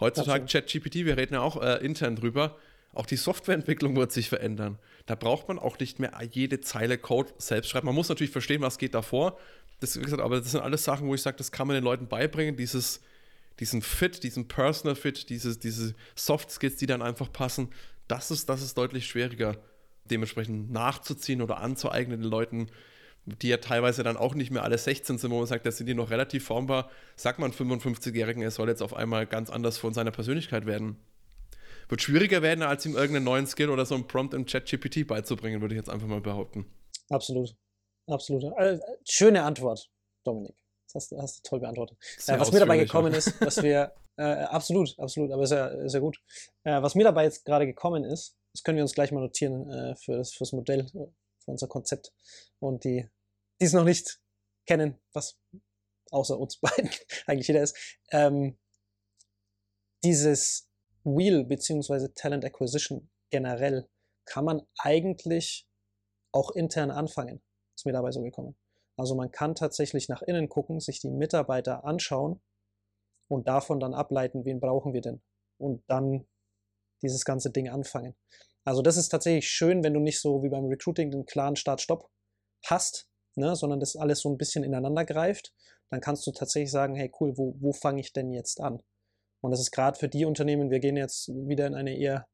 Heutzutage ChatGPT, wir reden ja auch äh, intern drüber, auch die Softwareentwicklung wird sich verändern. Da braucht man auch nicht mehr jede Zeile Code selbst schreiben. Man muss natürlich verstehen, was geht davor. Das, wie gesagt, aber das sind alles Sachen, wo ich sage, das kann man den Leuten beibringen, dieses diesen Fit, diesen Personal Fit, diese, diese Soft Skills, die dann einfach passen, das ist, das ist deutlich schwieriger, dementsprechend nachzuziehen oder anzueignen den Leuten, die ja teilweise dann auch nicht mehr alle 16 sind, wo man sagt, da sind die noch relativ formbar. Sagt man 55-Jährigen, er soll jetzt auf einmal ganz anders von seiner Persönlichkeit werden. Wird schwieriger werden, als ihm irgendeinen neuen Skill oder so ein Prompt im Chat-GPT beizubringen, würde ich jetzt einfach mal behaupten. Absolut. Absolut. Äh, schöne Antwort, Dominik. Das hast, du, hast du toll beantwortet. Äh, was mir dabei gekommen ist, was wir, äh, absolut, absolut, aber ist ja, ist ja gut. Äh, was mir dabei jetzt gerade gekommen ist, das können wir uns gleich mal notieren äh, für das fürs Modell, für unser Konzept. Und die, die es noch nicht kennen, was außer uns (laughs) beiden eigentlich jeder ist, ähm, dieses Wheel beziehungsweise Talent Acquisition generell kann man eigentlich auch intern anfangen. Ist mir dabei so gekommen. Also man kann tatsächlich nach innen gucken, sich die Mitarbeiter anschauen und davon dann ableiten, wen brauchen wir denn? Und dann dieses ganze Ding anfangen. Also das ist tatsächlich schön, wenn du nicht so wie beim Recruiting den klaren Start-Stopp hast, ne, sondern das alles so ein bisschen ineinander greift. Dann kannst du tatsächlich sagen, hey cool, wo, wo fange ich denn jetzt an? Und das ist gerade für die Unternehmen, wir gehen jetzt wieder in eine eher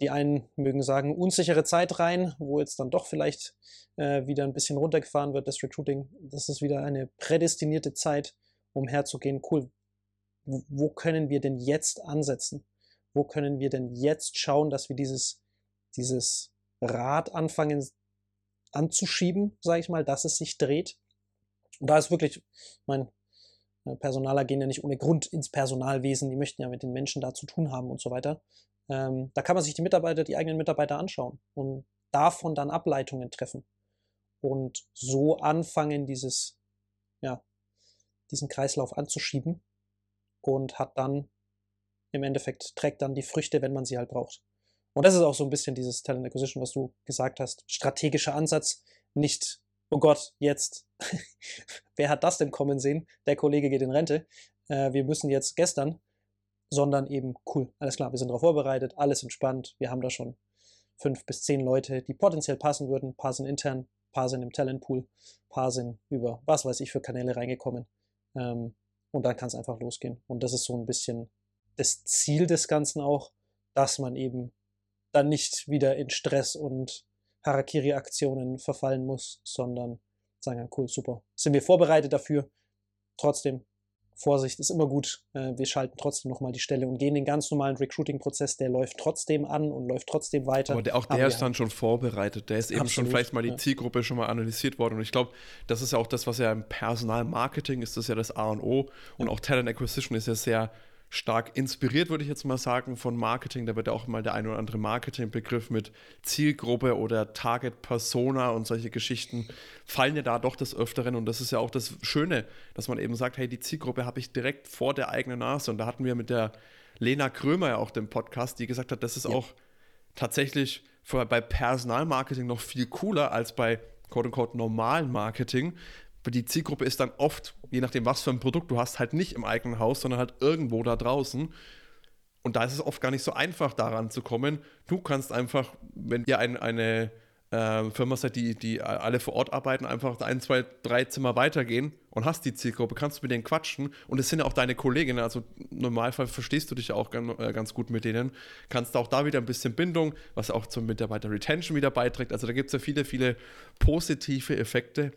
die einen mögen sagen, unsichere Zeit rein, wo jetzt dann doch vielleicht äh, wieder ein bisschen runtergefahren wird, das Recruiting. Das ist wieder eine prädestinierte Zeit, um herzugehen, cool, wo, wo können wir denn jetzt ansetzen? Wo können wir denn jetzt schauen, dass wir dieses, dieses Rad anfangen anzuschieben, sage ich mal, dass es sich dreht? Und da ist wirklich, mein äh, Personaler gehen ja nicht ohne Grund ins Personalwesen, die möchten ja mit den Menschen da zu tun haben und so weiter. Ähm, da kann man sich die Mitarbeiter, die eigenen Mitarbeiter anschauen und davon dann Ableitungen treffen und so anfangen, dieses, ja, diesen Kreislauf anzuschieben und hat dann im Endeffekt trägt dann die Früchte, wenn man sie halt braucht. Und das ist auch so ein bisschen dieses Talent Acquisition, was du gesagt hast. Strategischer Ansatz, nicht, oh Gott, jetzt, (laughs) wer hat das denn kommen sehen? Der Kollege geht in Rente. Äh, wir müssen jetzt gestern sondern eben cool, alles klar, wir sind darauf vorbereitet, alles entspannt, wir haben da schon fünf bis zehn Leute, die potenziell passen würden. Paar sind intern, paar sind im Talentpool, paar sind über was weiß ich für Kanäle reingekommen. Ähm, und dann kann es einfach losgehen. Und das ist so ein bisschen das Ziel des Ganzen auch, dass man eben dann nicht wieder in Stress und Harakiri-Aktionen verfallen muss, sondern sagen, ja, cool, super. Sind wir vorbereitet dafür? Trotzdem, Vorsicht ist immer gut. Äh, wir schalten trotzdem nochmal die Stelle und gehen den ganz normalen Recruiting-Prozess, der läuft trotzdem an und läuft trotzdem weiter. Aber der, auch der ist dann schon vorbereitet. Der ist eben Absolut, schon vielleicht mal die ja. Zielgruppe schon mal analysiert worden. Und ich glaube, das ist ja auch das, was ja im Personalmarketing ist, das ist ja das A und O. Und ja. auch Talent Acquisition ist ja sehr stark inspiriert, würde ich jetzt mal sagen, von Marketing. Da wird ja auch mal der ein oder andere Marketingbegriff mit Zielgruppe oder Target Persona und solche Geschichten fallen ja da doch des Öfteren. Und das ist ja auch das Schöne, dass man eben sagt, hey, die Zielgruppe habe ich direkt vor der eigenen Nase. Und da hatten wir mit der Lena Krömer ja auch den Podcast, die gesagt hat, das ist ja. auch tatsächlich bei Personalmarketing noch viel cooler als bei quote-unquote normalen Marketing, die Zielgruppe ist dann oft, je nachdem, was für ein Produkt du hast, halt nicht im eigenen Haus, sondern halt irgendwo da draußen. Und da ist es oft gar nicht so einfach, daran zu kommen. Du kannst einfach, wenn ihr ein, eine äh, Firma seid, die, die alle vor Ort arbeiten, einfach ein, zwei, drei Zimmer weitergehen und hast die Zielgruppe, kannst du mit denen quatschen. Und es sind ja auch deine Kolleginnen, also im Normalfall verstehst du dich auch ganz, äh, ganz gut mit denen. Kannst auch da wieder ein bisschen Bindung, was auch zum Mitarbeiter-Retention wieder beiträgt. Also da gibt es ja viele, viele positive Effekte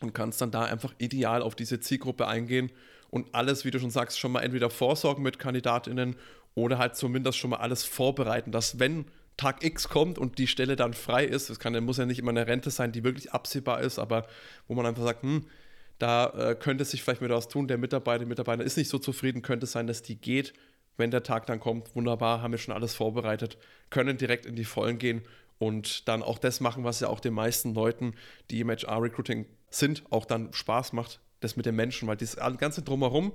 und kannst dann da einfach ideal auf diese Zielgruppe eingehen und alles, wie du schon sagst, schon mal entweder vorsorgen mit KandidatInnen oder halt zumindest schon mal alles vorbereiten, dass wenn Tag X kommt und die Stelle dann frei ist, das kann, muss ja nicht immer eine Rente sein, die wirklich absehbar ist, aber wo man einfach sagt, hm, da äh, könnte sich vielleicht mit was tun, der Mitarbeiter, der Mitarbeiter ist nicht so zufrieden, könnte es sein, dass die geht, wenn der Tag dann kommt, wunderbar, haben wir schon alles vorbereitet, können direkt in die Vollen gehen und dann auch das machen, was ja auch den meisten Leuten, die im HR-Recruiting sind, auch dann Spaß macht, das mit den Menschen, weil das ganze Drumherum,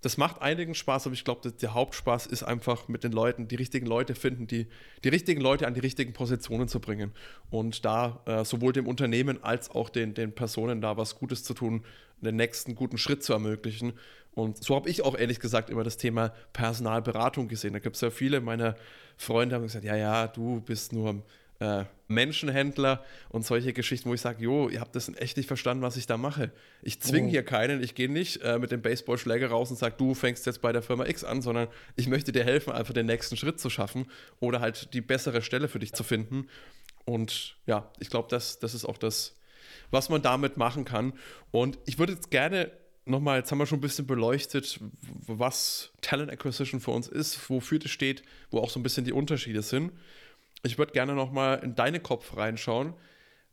das macht einigen Spaß, aber ich glaube, der Hauptspaß ist einfach mit den Leuten, die richtigen Leute finden, die, die richtigen Leute an die richtigen Positionen zu bringen und da äh, sowohl dem Unternehmen als auch den, den Personen da was Gutes zu tun, den nächsten guten Schritt zu ermöglichen. Und so habe ich auch ehrlich gesagt immer das Thema Personalberatung gesehen. Da gibt es ja viele meiner Freunde, haben gesagt, ja, ja, du bist nur äh, Menschenhändler und solche Geschichten, wo ich sage, jo, ihr habt das echt nicht verstanden, was ich da mache. Ich zwinge oh. hier keinen, ich gehe nicht äh, mit dem Baseballschläger raus und sage, du fängst jetzt bei der Firma X an, sondern ich möchte dir helfen, einfach den nächsten Schritt zu schaffen oder halt die bessere Stelle für dich zu finden. Und ja, ich glaube, das, das ist auch das, was man damit machen kann. Und ich würde jetzt gerne nochmal, jetzt haben wir schon ein bisschen beleuchtet, was Talent Acquisition für uns ist, wofür das steht, wo auch so ein bisschen die Unterschiede sind ich würde gerne nochmal in deinen Kopf reinschauen,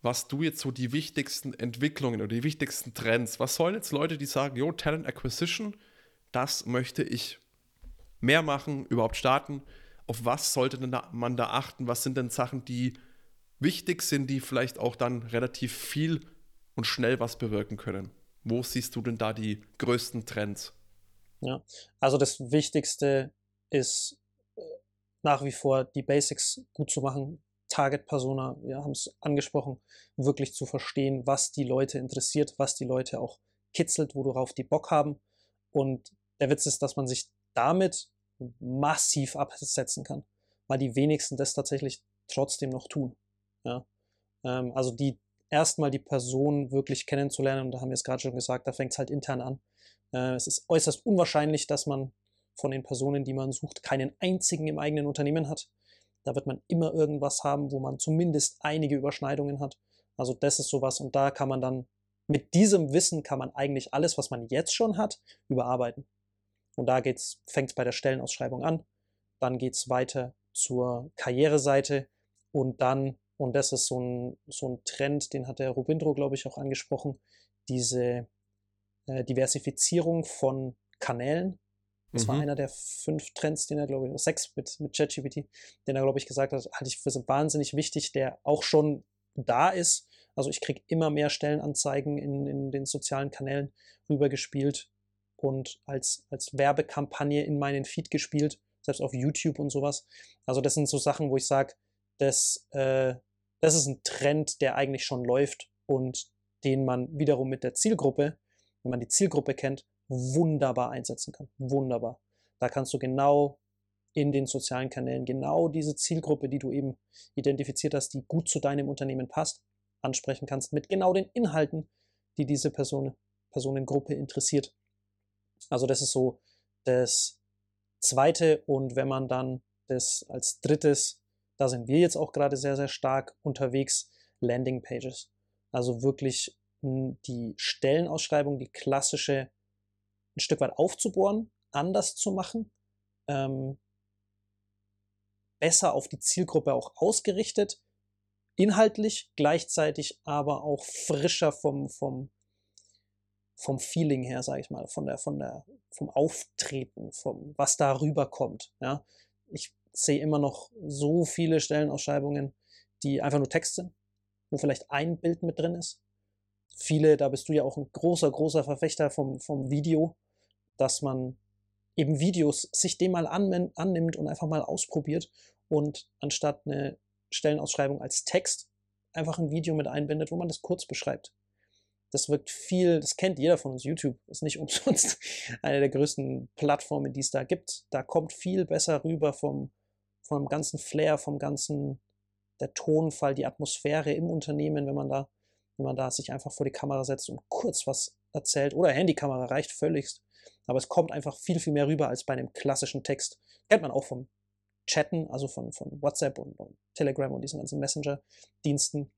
was du jetzt so die wichtigsten Entwicklungen oder die wichtigsten Trends, was sollen jetzt Leute, die sagen, yo, Talent Acquisition, das möchte ich mehr machen, überhaupt starten, auf was sollte man da achten, was sind denn Sachen, die wichtig sind, die vielleicht auch dann relativ viel und schnell was bewirken können? Wo siehst du denn da die größten Trends? Ja, also das Wichtigste ist nach wie vor die Basics gut zu machen, Target-Persona, wir haben es angesprochen, wirklich zu verstehen, was die Leute interessiert, was die Leute auch kitzelt, worauf die Bock haben. Und der Witz ist, dass man sich damit massiv absetzen kann, weil die wenigsten das tatsächlich trotzdem noch tun. Ja? Ähm, also die erstmal die Person wirklich kennenzulernen, und da haben wir es gerade schon gesagt, da fängt es halt intern an. Äh, es ist äußerst unwahrscheinlich, dass man von den Personen, die man sucht, keinen einzigen im eigenen Unternehmen hat. Da wird man immer irgendwas haben, wo man zumindest einige Überschneidungen hat. Also das ist sowas und da kann man dann mit diesem Wissen kann man eigentlich alles, was man jetzt schon hat, überarbeiten. Und da fängt es bei der Stellenausschreibung an, dann geht es weiter zur Karriereseite und dann, und das ist so ein, so ein Trend, den hat der Rubindro, glaube ich, auch angesprochen, diese äh, Diversifizierung von Kanälen. Das mhm. war einer der fünf Trends, den er, glaube ich, sechs mit, mit ChatGPT, den er, glaube ich, gesagt hat, halte ich für so wahnsinnig wichtig, der auch schon da ist. Also ich kriege immer mehr Stellenanzeigen in, in den sozialen Kanälen rübergespielt und als, als Werbekampagne in meinen Feed gespielt, selbst auf YouTube und sowas. Also das sind so Sachen, wo ich sage, das, äh, das ist ein Trend, der eigentlich schon läuft und den man wiederum mit der Zielgruppe, wenn man die Zielgruppe kennt, wunderbar einsetzen kann. Wunderbar. Da kannst du genau in den sozialen Kanälen genau diese Zielgruppe, die du eben identifiziert hast, die gut zu deinem Unternehmen passt, ansprechen kannst mit genau den Inhalten, die diese Person, Personengruppe interessiert. Also das ist so das Zweite. Und wenn man dann das als drittes, da sind wir jetzt auch gerade sehr, sehr stark unterwegs, Landing Pages. Also wirklich die Stellenausschreibung, die klassische, ein Stück weit aufzubohren, anders zu machen, ähm, besser auf die Zielgruppe auch ausgerichtet, inhaltlich, gleichzeitig aber auch frischer vom, vom, vom Feeling her, sage ich mal, von der, von der, vom Auftreten, vom, was da rüberkommt. Ja. Ich sehe immer noch so viele Stellenausschreibungen, die einfach nur Text sind, wo vielleicht ein Bild mit drin ist. Viele, da bist du ja auch ein großer, großer Verfechter vom, vom Video, dass man eben Videos sich dem mal annimmt und einfach mal ausprobiert und anstatt eine Stellenausschreibung als Text einfach ein Video mit einbindet, wo man das kurz beschreibt. Das wirkt viel, das kennt jeder von uns. YouTube ist nicht (laughs) umsonst eine der größten Plattformen, die es da gibt. Da kommt viel besser rüber vom, vom ganzen Flair, vom ganzen, der Tonfall, die Atmosphäre im Unternehmen, wenn man da, wenn man da sich einfach vor die Kamera setzt und kurz was erzählt. Oder Handykamera reicht völligst. Aber es kommt einfach viel, viel mehr rüber als bei einem klassischen Text. Kennt man auch vom Chatten, also von, von WhatsApp und, und Telegram und diesen ganzen Messenger-Diensten.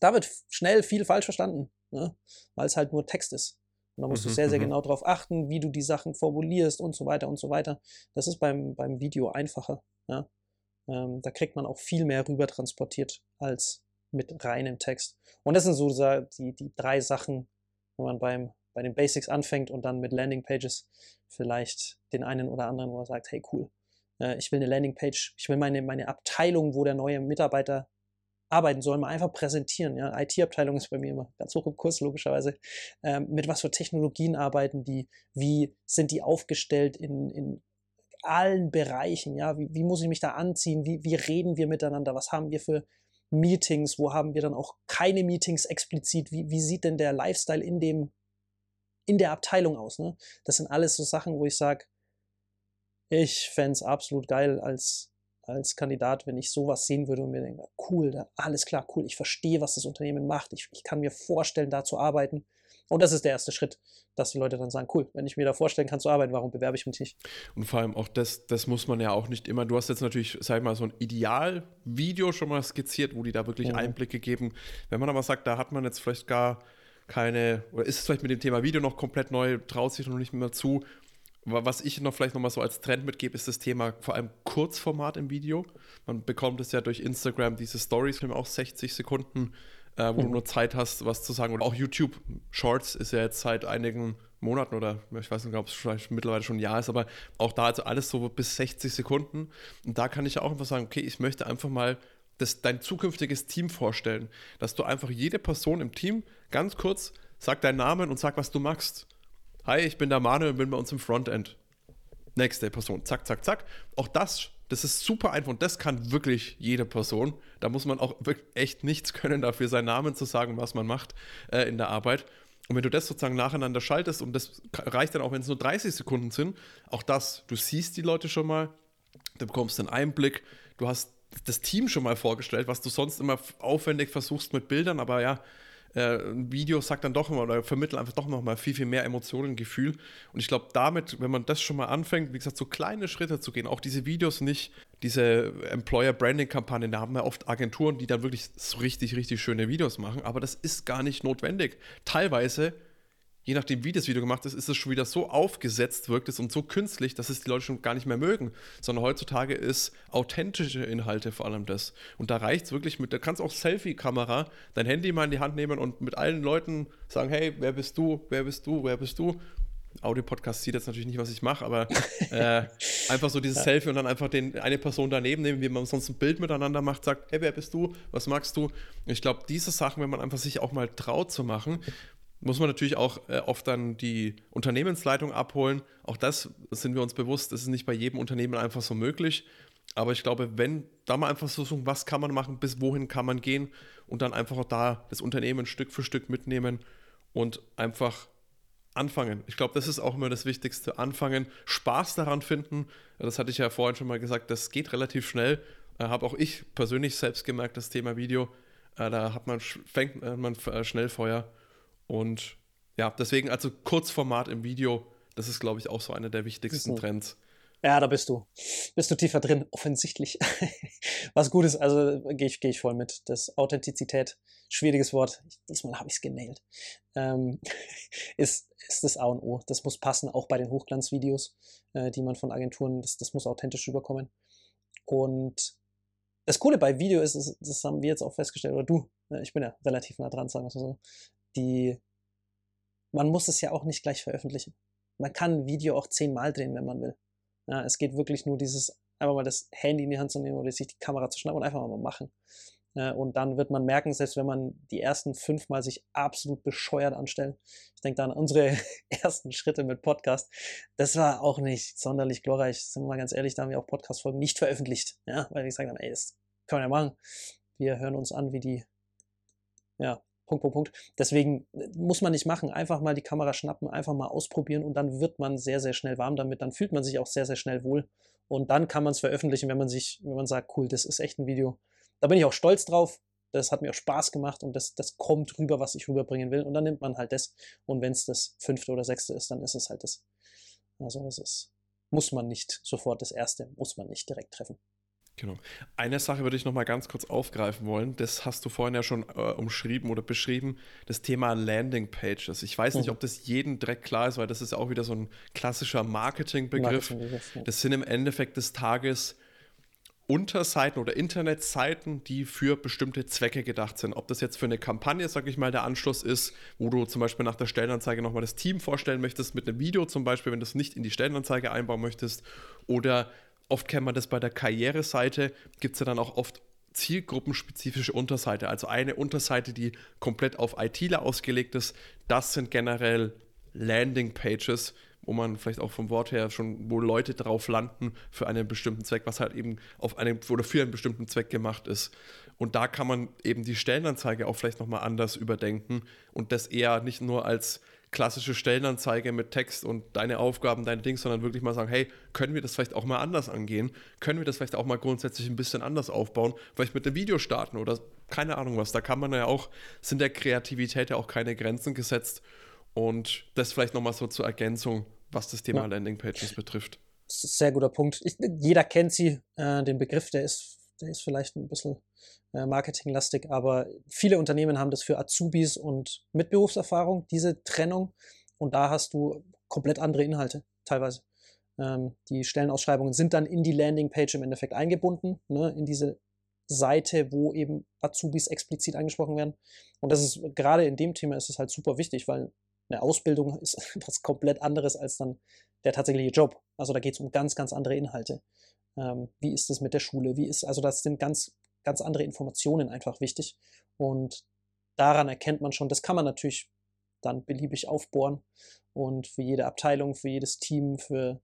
Da wird schnell viel falsch verstanden, ne? weil es halt nur Text ist. Und da musst mhm, du sehr, sehr mhm. genau darauf achten, wie du die Sachen formulierst und so weiter und so weiter. Das ist beim, beim Video einfacher. Ja? Ähm, da kriegt man auch viel mehr rüber transportiert als mit reinem Text. Und das sind so die, die drei Sachen, wenn man beim, bei den Basics anfängt und dann mit Landing Pages vielleicht den einen oder anderen, wo er sagt, hey cool, äh, ich will eine Landingpage, ich will meine, meine Abteilung, wo der neue Mitarbeiter arbeiten soll, mal einfach präsentieren. Ja, IT-Abteilung ist bei mir immer ganz hoch im Kurs, logischerweise. Ähm, mit was für Technologien arbeiten die? Wie sind die aufgestellt in, in allen Bereichen? Ja, wie, wie muss ich mich da anziehen? Wie, wie reden wir miteinander? Was haben wir für Meetings? Wo haben wir dann auch keine Meetings explizit? Wie, wie sieht denn der Lifestyle in dem, in der Abteilung aus? Ne? Das sind alles so Sachen, wo ich sage, ich fände es absolut geil als, als Kandidat, wenn ich sowas sehen würde und mir denke, cool, da, alles klar, cool, ich verstehe, was das Unternehmen macht, ich, ich kann mir vorstellen, da zu arbeiten. Und das ist der erste Schritt, dass die Leute dann sagen, cool, wenn ich mir da vorstellen kann zu arbeiten, warum bewerbe ich mich nicht? Und vor allem auch das, das muss man ja auch nicht immer, du hast jetzt natürlich, sag ich mal, so ein Idealvideo schon mal skizziert, wo die da wirklich mhm. Einblicke geben. Wenn man aber sagt, da hat man jetzt vielleicht gar keine, oder ist es vielleicht mit dem Thema Video noch komplett neu, traut sich noch nicht mehr zu, was ich noch vielleicht nochmal so als Trend mitgebe, ist das Thema vor allem Kurzformat im Video. Man bekommt es ja durch Instagram, diese Stories, filmen auch 60 Sekunden, äh, wo mhm. du nur Zeit hast, was zu sagen. Oder auch YouTube Shorts ist ja jetzt seit einigen Monaten oder ich weiß nicht, ob es vielleicht mittlerweile schon ein Jahr ist, aber auch da also alles so bis 60 Sekunden. Und da kann ich ja auch einfach sagen, okay, ich möchte einfach mal das, dein zukünftiges Team vorstellen, dass du einfach jede Person im Team ganz kurz sag deinen Namen und sag, was du machst. Hi, ich bin der Manuel und bin bei uns im Frontend. Nächste Person. Zack, zack, zack. Auch das, das ist super einfach und das kann wirklich jede Person. Da muss man auch wirklich echt nichts (laughs) können dafür, seinen Namen zu sagen, was man macht äh, in der Arbeit. Und wenn du das sozusagen nacheinander schaltest und das reicht dann auch, wenn es nur 30 Sekunden sind, auch das, du siehst die Leute schon mal, du bekommst einen Einblick, du hast das Team schon mal vorgestellt, was du sonst immer aufwendig versuchst mit Bildern, aber ja, äh, ein Video sagt dann doch immer oder vermittelt einfach doch nochmal viel, viel mehr Emotionen, Gefühl. Und ich glaube, damit, wenn man das schon mal anfängt, wie gesagt, so kleine Schritte zu gehen, auch diese Videos nicht, diese Employer-Branding-Kampagnen, da haben wir oft Agenturen, die dann wirklich so richtig, richtig schöne Videos machen, aber das ist gar nicht notwendig. Teilweise je nachdem, wie das Video gemacht ist, ist es schon wieder so aufgesetzt, wirkt es und so künstlich, dass es die Leute schon gar nicht mehr mögen. Sondern heutzutage ist authentische Inhalte vor allem das. Und da reicht es wirklich mit, da kannst auch Selfie-Kamera, dein Handy mal in die Hand nehmen und mit allen Leuten sagen, hey, wer bist du, wer bist du, wer bist du? Audio-Podcast sieht jetzt natürlich nicht, was ich mache, aber (laughs) äh, einfach so dieses Selfie und dann einfach den, eine Person daneben nehmen, wie man sonst ein Bild miteinander macht, sagt, hey, wer bist du, was magst du? Ich glaube, diese Sachen, wenn man einfach sich auch mal traut zu machen, muss man natürlich auch äh, oft dann die Unternehmensleitung abholen. Auch das sind wir uns bewusst, das ist nicht bei jedem Unternehmen einfach so möglich. Aber ich glaube, wenn da mal einfach so was kann man machen, bis wohin kann man gehen und dann einfach auch da das Unternehmen Stück für Stück mitnehmen und einfach anfangen. Ich glaube, das ist auch immer das Wichtigste. Anfangen, Spaß daran finden. Das hatte ich ja vorhin schon mal gesagt, das geht relativ schnell. Äh, Habe auch ich persönlich selbst gemerkt, das Thema Video. Äh, da hat man, fängt äh, man äh, schnell Feuer. Und ja, deswegen also Kurzformat im Video, das ist, glaube ich, auch so einer der wichtigsten Trends. Ja, da bist du. Bist du tiefer drin, offensichtlich. (laughs) Was gut ist, also gehe ich, geh ich voll mit. Das Authentizität, schwieriges Wort, diesmal habe ich es genäht, ähm, (laughs) ist, ist das A und O. Das muss passen, auch bei den Hochglanzvideos, äh, die man von Agenturen, das, das muss authentisch rüberkommen. Und das Coole bei Video ist, das haben wir jetzt auch festgestellt, oder du, äh, ich bin ja relativ nah dran, sagen wir es mal so, die, man muss es ja auch nicht gleich veröffentlichen. Man kann ein Video auch zehnmal drehen, wenn man will. Ja, es geht wirklich nur dieses, einfach mal das Handy in die Hand zu nehmen oder sich die Kamera zu schnappen und einfach mal machen. Und dann wird man merken, selbst wenn man die ersten fünf Mal sich absolut bescheuert anstellt, ich denke da an unsere (laughs) ersten Schritte mit Podcast, das war auch nicht sonderlich glorreich. Sind wir mal ganz ehrlich, da haben wir auch Podcast-Folgen nicht veröffentlicht, ja, weil wir gesagt haben, ey, das können wir ja machen. Wir hören uns an, wie die, ja, Punkt, Punkt, Punkt. Deswegen äh, muss man nicht machen. Einfach mal die Kamera schnappen, einfach mal ausprobieren und dann wird man sehr, sehr schnell warm damit. Dann fühlt man sich auch sehr, sehr schnell wohl. Und dann kann man es veröffentlichen, wenn man sich, wenn man sagt, cool, das ist echt ein Video. Da bin ich auch stolz drauf. Das hat mir auch Spaß gemacht und das, das kommt rüber, was ich rüberbringen will. Und dann nimmt man halt das. Und wenn es das fünfte oder sechste ist, dann ist es halt das. Also das ist, muss man nicht sofort das erste, muss man nicht direkt treffen. Genau. Eine Sache würde ich noch mal ganz kurz aufgreifen wollen. Das hast du vorhin ja schon äh, umschrieben oder beschrieben. Das Thema Landing Pages. Ich weiß nicht, mhm. ob das jedem direkt klar ist, weil das ist auch wieder so ein klassischer Marketingbegriff. Marketing. Das sind im Endeffekt des Tages Unterseiten oder Internetseiten, die für bestimmte Zwecke gedacht sind. Ob das jetzt für eine Kampagne, sag ich mal, der Anschluss ist, wo du zum Beispiel nach der Stellenanzeige nochmal das Team vorstellen möchtest, mit einem Video zum Beispiel, wenn du es nicht in die Stellenanzeige einbauen möchtest, oder oft kennt man das bei der Karriereseite, gibt es ja dann auch oft zielgruppenspezifische Unterseite. Also eine Unterseite, die komplett auf ITler ausgelegt ist. Das sind generell Landing-Pages, wo man vielleicht auch vom Wort her schon, wo Leute drauf landen für einen bestimmten Zweck, was halt eben auf einem oder für einen bestimmten Zweck gemacht ist. Und da kann man eben die Stellenanzeige auch vielleicht nochmal anders überdenken und das eher nicht nur als klassische Stellenanzeige mit Text und deine Aufgaben, deine Dings, sondern wirklich mal sagen, hey, können wir das vielleicht auch mal anders angehen? Können wir das vielleicht auch mal grundsätzlich ein bisschen anders aufbauen? Vielleicht mit einem Video starten oder keine Ahnung was. Da kann man ja auch, sind der Kreativität ja auch keine Grenzen gesetzt. Und das vielleicht nochmal so zur Ergänzung, was das Thema ja. Landingpages betrifft. Das ist ein sehr guter Punkt. Ich, jeder kennt sie, äh, den Begriff, der ist, ist vielleicht ein bisschen äh, marketinglastig, aber viele Unternehmen haben das für Azubis und mit Berufserfahrung, diese Trennung. Und da hast du komplett andere Inhalte, teilweise. Ähm, die Stellenausschreibungen sind dann in die Landingpage im Endeffekt eingebunden, ne, in diese Seite, wo eben Azubis explizit angesprochen werden. Und das ist gerade in dem Thema ist es halt super wichtig, weil eine Ausbildung ist (laughs) etwas komplett anderes als dann der tatsächliche Job. Also da geht es um ganz, ganz andere Inhalte. Ähm, wie ist es mit der Schule? Wie ist, also das sind ganz ganz andere Informationen einfach wichtig. Und daran erkennt man schon, das kann man natürlich dann beliebig aufbohren und für jede Abteilung, für jedes Team, für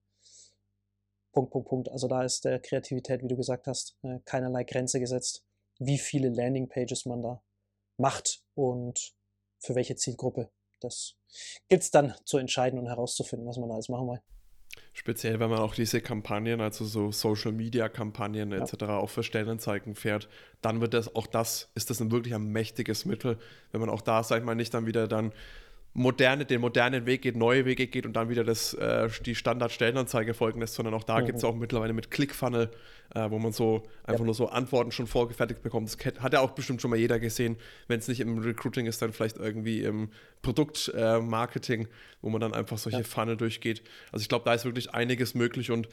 Punkt, Punkt, Punkt. Also da ist der Kreativität, wie du gesagt hast, äh, keinerlei Grenze gesetzt, wie viele Landingpages man da macht und für welche Zielgruppe. Das gilt es dann zu entscheiden und herauszufinden, was man da alles machen will. Speziell, wenn man auch diese Kampagnen, also so Social Media Kampagnen etc. Ja. auch für Stellenanzeigen fährt, dann wird das auch das, ist das ein wirklich ein mächtiges Mittel, wenn man auch da, sag ich mal, nicht dann wieder dann moderne, den modernen Weg geht, neue Wege geht und dann wieder das, äh, die Standard-Stellenanzeige folgen lässt, sondern auch da mhm. gibt es auch mittlerweile mit ClickFunnel, äh, wo man so einfach ja. nur so Antworten schon vorgefertigt bekommt. Das hat ja auch bestimmt schon mal jeder gesehen. Wenn es nicht im Recruiting ist, dann vielleicht irgendwie im Produktmarketing, äh, wo man dann einfach solche ja. Funnel durchgeht. Also ich glaube, da ist wirklich einiges möglich und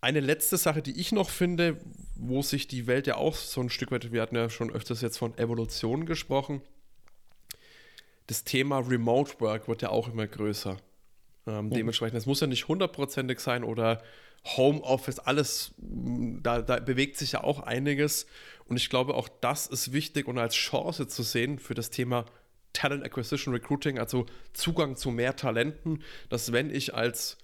eine letzte Sache, die ich noch finde, wo sich die Welt ja auch so ein Stück weit, wir hatten ja schon öfters jetzt von Evolution gesprochen, das Thema Remote Work wird ja auch immer größer. Ähm, mhm. Dementsprechend, es muss ja nicht hundertprozentig sein oder Homeoffice, alles, da, da, bewegt sich ja auch einiges. Und ich glaube, auch das ist wichtig und als Chance zu sehen für das Thema Talent Acquisition Recruiting, also Zugang zu mehr Talenten, dass wenn ich als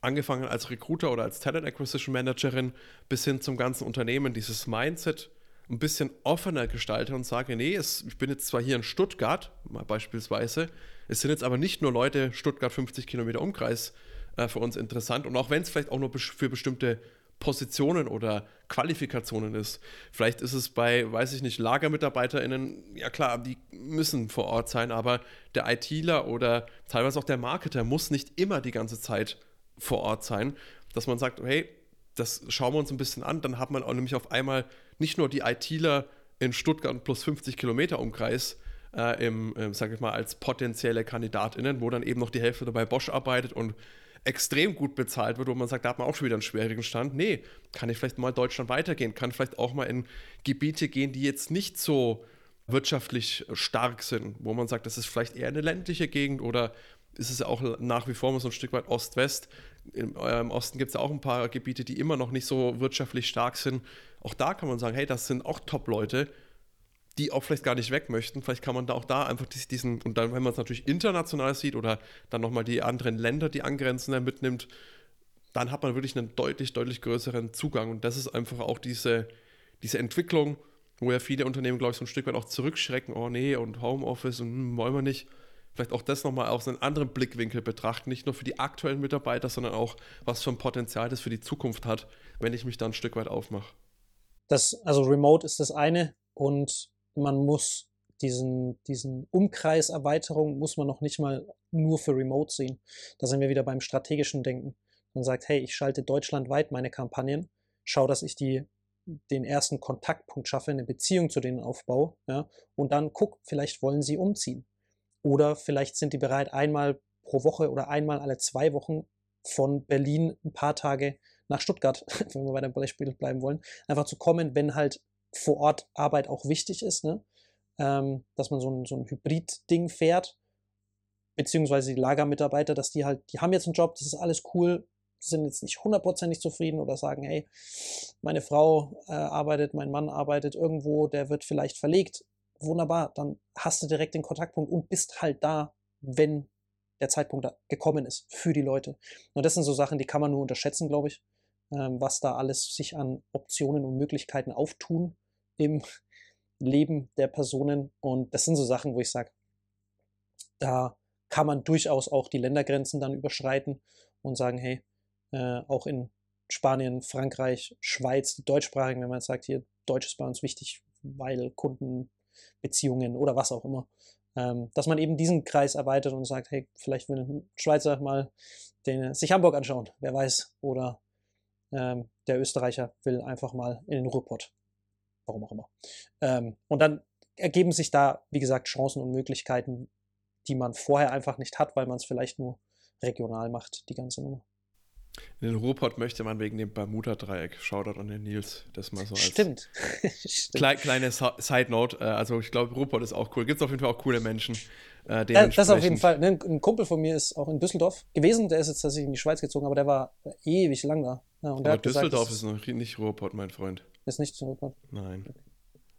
angefangen als Recruiter oder als Talent Acquisition Managerin bis hin zum ganzen Unternehmen dieses Mindset ein bisschen offener gestalte und sage, nee, es, ich bin jetzt zwar hier in Stuttgart, mal beispielsweise, es sind jetzt aber nicht nur Leute, Stuttgart 50 Kilometer Umkreis äh, für uns interessant und auch wenn es vielleicht auch nur für bestimmte Positionen oder Qualifikationen ist. Vielleicht ist es bei, weiß ich nicht, LagermitarbeiterInnen, ja klar, die müssen vor Ort sein, aber der ITler oder teilweise auch der Marketer muss nicht immer die ganze Zeit vor Ort sein, dass man sagt, hey, das schauen wir uns ein bisschen an, dann hat man auch nämlich auf einmal nicht nur die ITler in Stuttgart plus 50 Kilometer Umkreis, äh, im, äh, sag ich mal, als potenzielle KandidatInnen, wo dann eben noch die Hälfte dabei Bosch arbeitet und extrem gut bezahlt wird, wo man sagt, da hat man auch schon wieder einen schwierigen Stand. Nee, kann ich vielleicht mal Deutschland weitergehen, kann vielleicht auch mal in Gebiete gehen, die jetzt nicht so wirtschaftlich stark sind, wo man sagt, das ist vielleicht eher eine ländliche Gegend oder ist es ja auch nach wie vor so ein Stück weit Ost-West. Im, im Osten gibt es ja auch ein paar Gebiete, die immer noch nicht so wirtschaftlich stark sind. Auch da kann man sagen, hey, das sind auch Top-Leute die auch vielleicht gar nicht weg möchten. Vielleicht kann man da auch da einfach diesen, und dann, wenn man es natürlich international sieht oder dann nochmal die anderen Länder, die angrenzen, mitnimmt, dann hat man wirklich einen deutlich, deutlich größeren Zugang. Und das ist einfach auch diese, diese Entwicklung, wo ja viele Unternehmen, glaube ich, so ein Stück weit auch zurückschrecken, oh nee, und Homeoffice und hm, wollen wir nicht. Vielleicht auch das nochmal aus einem anderen Blickwinkel betrachten, nicht nur für die aktuellen Mitarbeiter, sondern auch, was für ein Potenzial das für die Zukunft hat, wenn ich mich da ein Stück weit aufmache. Das, also Remote ist das eine und man muss diesen, diesen Umkreiserweiterung muss man noch nicht mal nur für Remote sehen. Da sind wir wieder beim strategischen Denken. Man sagt, hey, ich schalte deutschlandweit meine Kampagnen, schaue, dass ich die, den ersten Kontaktpunkt schaffe, eine Beziehung zu denen aufbaue, ja, und dann guck, vielleicht wollen sie umziehen. Oder vielleicht sind die bereit, einmal pro Woche oder einmal alle zwei Wochen von Berlin ein paar Tage nach Stuttgart, (laughs) wenn wir bei dem Beispiel bleiben wollen, einfach zu kommen, wenn halt vor Ort Arbeit auch wichtig ist, ne? ähm, dass man so ein, so ein Hybrid-Ding fährt, beziehungsweise die Lagermitarbeiter, dass die halt, die haben jetzt einen Job, das ist alles cool, sind jetzt nicht hundertprozentig zufrieden oder sagen, hey, meine Frau äh, arbeitet, mein Mann arbeitet irgendwo, der wird vielleicht verlegt. Wunderbar, dann hast du direkt den Kontaktpunkt und bist halt da, wenn der Zeitpunkt gekommen ist für die Leute. Und das sind so Sachen, die kann man nur unterschätzen, glaube ich, ähm, was da alles sich an Optionen und Möglichkeiten auftun im (laughs) Leben der Personen. Und das sind so Sachen, wo ich sage, da kann man durchaus auch die Ländergrenzen dann überschreiten und sagen, hey, äh, auch in Spanien, Frankreich, Schweiz, die deutschsprachigen, wenn man sagt, hier Deutsch ist bei uns wichtig, weil Kundenbeziehungen oder was auch immer, ähm, dass man eben diesen Kreis erweitert und sagt, hey, vielleicht will ein Schweizer mal den, sich Hamburg anschauen, wer weiß, oder ähm, der Österreicher will einfach mal in den Ruhrpott warum auch immer. Ähm, und dann ergeben sich da, wie gesagt, Chancen und Möglichkeiten, die man vorher einfach nicht hat, weil man es vielleicht nur regional macht, die ganze Nummer. In den Ruhrpott möchte man wegen dem Bermuda-Dreieck, Shoutout an den Nils, das mal so als Stimmt. (laughs) Klei kleine Side-Note, äh, also ich glaube, Ruhrpott ist auch cool, gibt es auf jeden Fall auch coole Menschen. Äh, das auf jeden Fall, ne? ein Kumpel von mir ist auch in Düsseldorf gewesen, der ist jetzt tatsächlich in die Schweiz gezogen, aber der war ewig lang da. Ja, aber Düsseldorf gesagt, ist noch nicht Ruhrpott, mein Freund. Ist nicht Ruhrpott? Nein.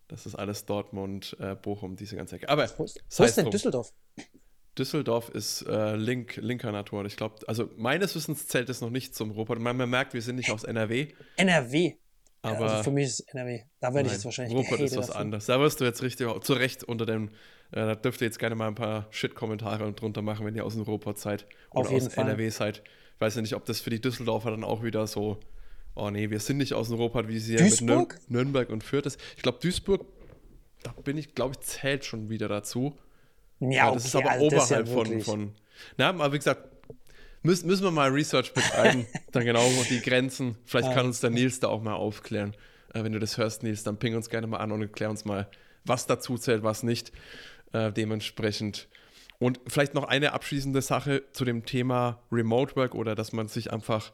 Das ist alles Dortmund, äh, Bochum, diese ganze Ecke. Aber wo ist, wo ist denn Düsseldorf? Düsseldorf ist äh, link, linker Natur. Ich glaube, also meines Wissens zählt es noch nicht zum Ruhrpott. Man, man merkt, wir sind nicht aus NRW. NRW? Aber also für mich ist NRW. Da werde ich jetzt wahrscheinlich Ruhrpott ist was anderes. Da wirst du jetzt richtig zu Recht unter dem. Äh, da dürft ihr jetzt gerne mal ein paar Shit-Kommentare drunter machen, wenn ihr aus dem Ruhrpott seid oder aus Fall. NRW seid. Ich weiß ja nicht, ob das für die Düsseldorfer dann auch wieder so oh nee, wir sind nicht aus dem Ruhrpott, wie sie Duisburg? mit Nürnberg und Fürth ist. Ich glaube, Duisburg, da bin ich, glaube ich, zählt schon wieder dazu. Ja, ja das okay, ist aber also oberhalb ja von, von. Na, aber wie gesagt, müssen, müssen wir mal Research betreiben, (laughs) dann genau die Grenzen. Vielleicht kann uns der Nils da auch mal aufklären. Äh, wenn du das hörst, Nils, dann ping uns gerne mal an und erklär uns mal, was dazu zählt, was nicht. Äh, dementsprechend. Und vielleicht noch eine abschließende Sache zu dem Thema Remote Work oder dass man sich einfach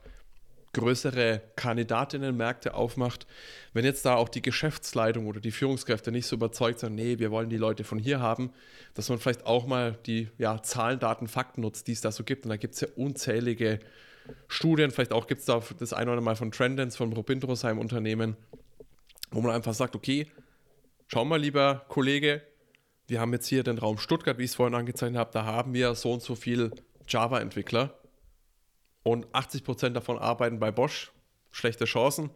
größere Kandidatinnenmärkte aufmacht, wenn jetzt da auch die Geschäftsleitung oder die Führungskräfte nicht so überzeugt sind, nee, wir wollen die Leute von hier haben, dass man vielleicht auch mal die ja, Zahlen, Daten, Fakten nutzt, die es da so gibt. Und da gibt es ja unzählige Studien, vielleicht auch gibt es da das eine oder andere Mal von Trendens, von Robindrosheim Unternehmen, wo man einfach sagt, okay, schau mal, lieber Kollege, wir haben jetzt hier den Raum Stuttgart, wie ich es vorhin angezeichnet habe, da haben wir so und so viel Java-Entwickler und 80% davon arbeiten bei Bosch. Schlechte Chancen.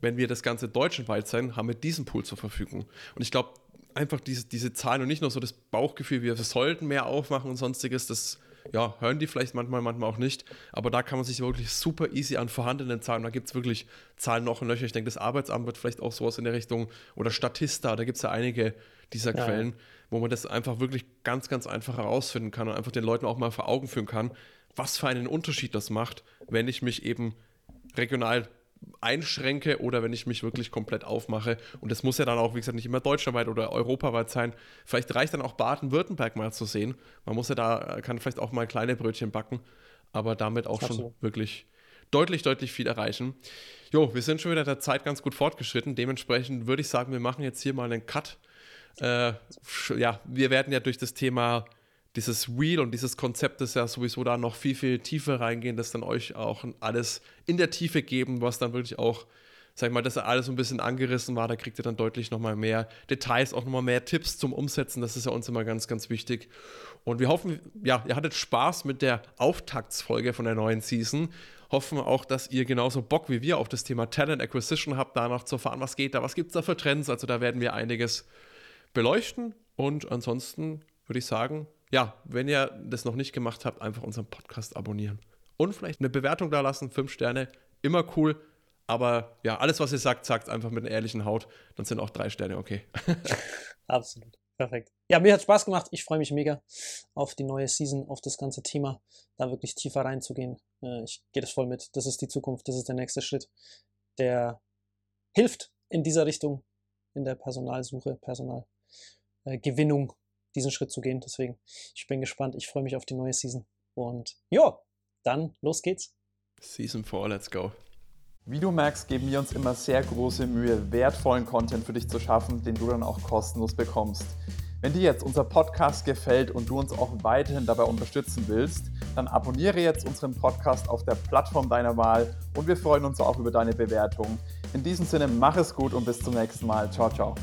wenn wir das Ganze deutschlandweit sein, haben wir diesen Pool zur Verfügung. Und ich glaube, einfach diese, diese Zahlen und nicht nur so das Bauchgefühl, wir sollten mehr aufmachen und sonstiges, das ja, hören die vielleicht manchmal, manchmal auch nicht. Aber da kann man sich wirklich super easy an vorhandenen Zahlen, da gibt es wirklich Zahlen noch und Löcher. Ich denke, das Arbeitsamt wird vielleicht auch sowas in der Richtung oder Statista, da gibt es ja einige dieser ja. Quellen, wo man das einfach wirklich ganz, ganz einfach herausfinden kann und einfach den Leuten auch mal vor Augen führen kann, was für einen Unterschied das macht, wenn ich mich eben regional einschränke oder wenn ich mich wirklich komplett aufmache. Und das muss ja dann auch, wie gesagt, nicht immer deutschlandweit oder europaweit sein. Vielleicht reicht dann auch Baden-Württemberg mal zu sehen. Man muss ja da, kann vielleicht auch mal kleine Brötchen backen, aber damit auch schon wirklich deutlich, deutlich viel erreichen. Jo, wir sind schon wieder der Zeit ganz gut fortgeschritten. Dementsprechend würde ich sagen, wir machen jetzt hier mal einen Cut. Äh, ja, wir werden ja durch das Thema dieses Wheel und dieses Konzept ist ja sowieso da noch viel, viel tiefer reingehen, das dann euch auch alles in der Tiefe geben, was dann wirklich auch, sag ich mal, dass alles so ein bisschen angerissen war, da kriegt ihr dann deutlich nochmal mehr Details, auch nochmal mehr Tipps zum Umsetzen, das ist ja uns immer ganz, ganz wichtig. Und wir hoffen, ja, ihr hattet Spaß mit der Auftaktsfolge von der neuen Season. Hoffen auch, dass ihr genauso Bock wie wir auf das Thema Talent Acquisition habt, danach zu erfahren, was geht da, was gibt es da für Trends. Also da werden wir einiges beleuchten. Und ansonsten würde ich sagen, ja, wenn ihr das noch nicht gemacht habt, einfach unseren Podcast abonnieren. Und vielleicht eine Bewertung da lassen, fünf Sterne, immer cool. Aber ja, alles, was ihr sagt, sagt einfach mit einer ehrlichen Haut. Dann sind auch drei Sterne okay. (laughs) Absolut. Perfekt. Ja, mir hat Spaß gemacht. Ich freue mich mega auf die neue Season, auf das ganze Thema, da wirklich tiefer reinzugehen. Äh, ich gehe das voll mit. Das ist die Zukunft, das ist der nächste Schritt, der hilft in dieser Richtung, in der Personalsuche, Personalgewinnung diesen Schritt zu gehen. Deswegen, ich bin gespannt. Ich freue mich auf die neue Season. Und ja, dann los geht's. Season 4, let's go. Wie du merkst, geben wir uns immer sehr große Mühe, wertvollen Content für dich zu schaffen, den du dann auch kostenlos bekommst. Wenn dir jetzt unser Podcast gefällt und du uns auch weiterhin dabei unterstützen willst, dann abonniere jetzt unseren Podcast auf der Plattform deiner Wahl und wir freuen uns auch über deine Bewertung. In diesem Sinne, mach es gut und bis zum nächsten Mal. Ciao, ciao.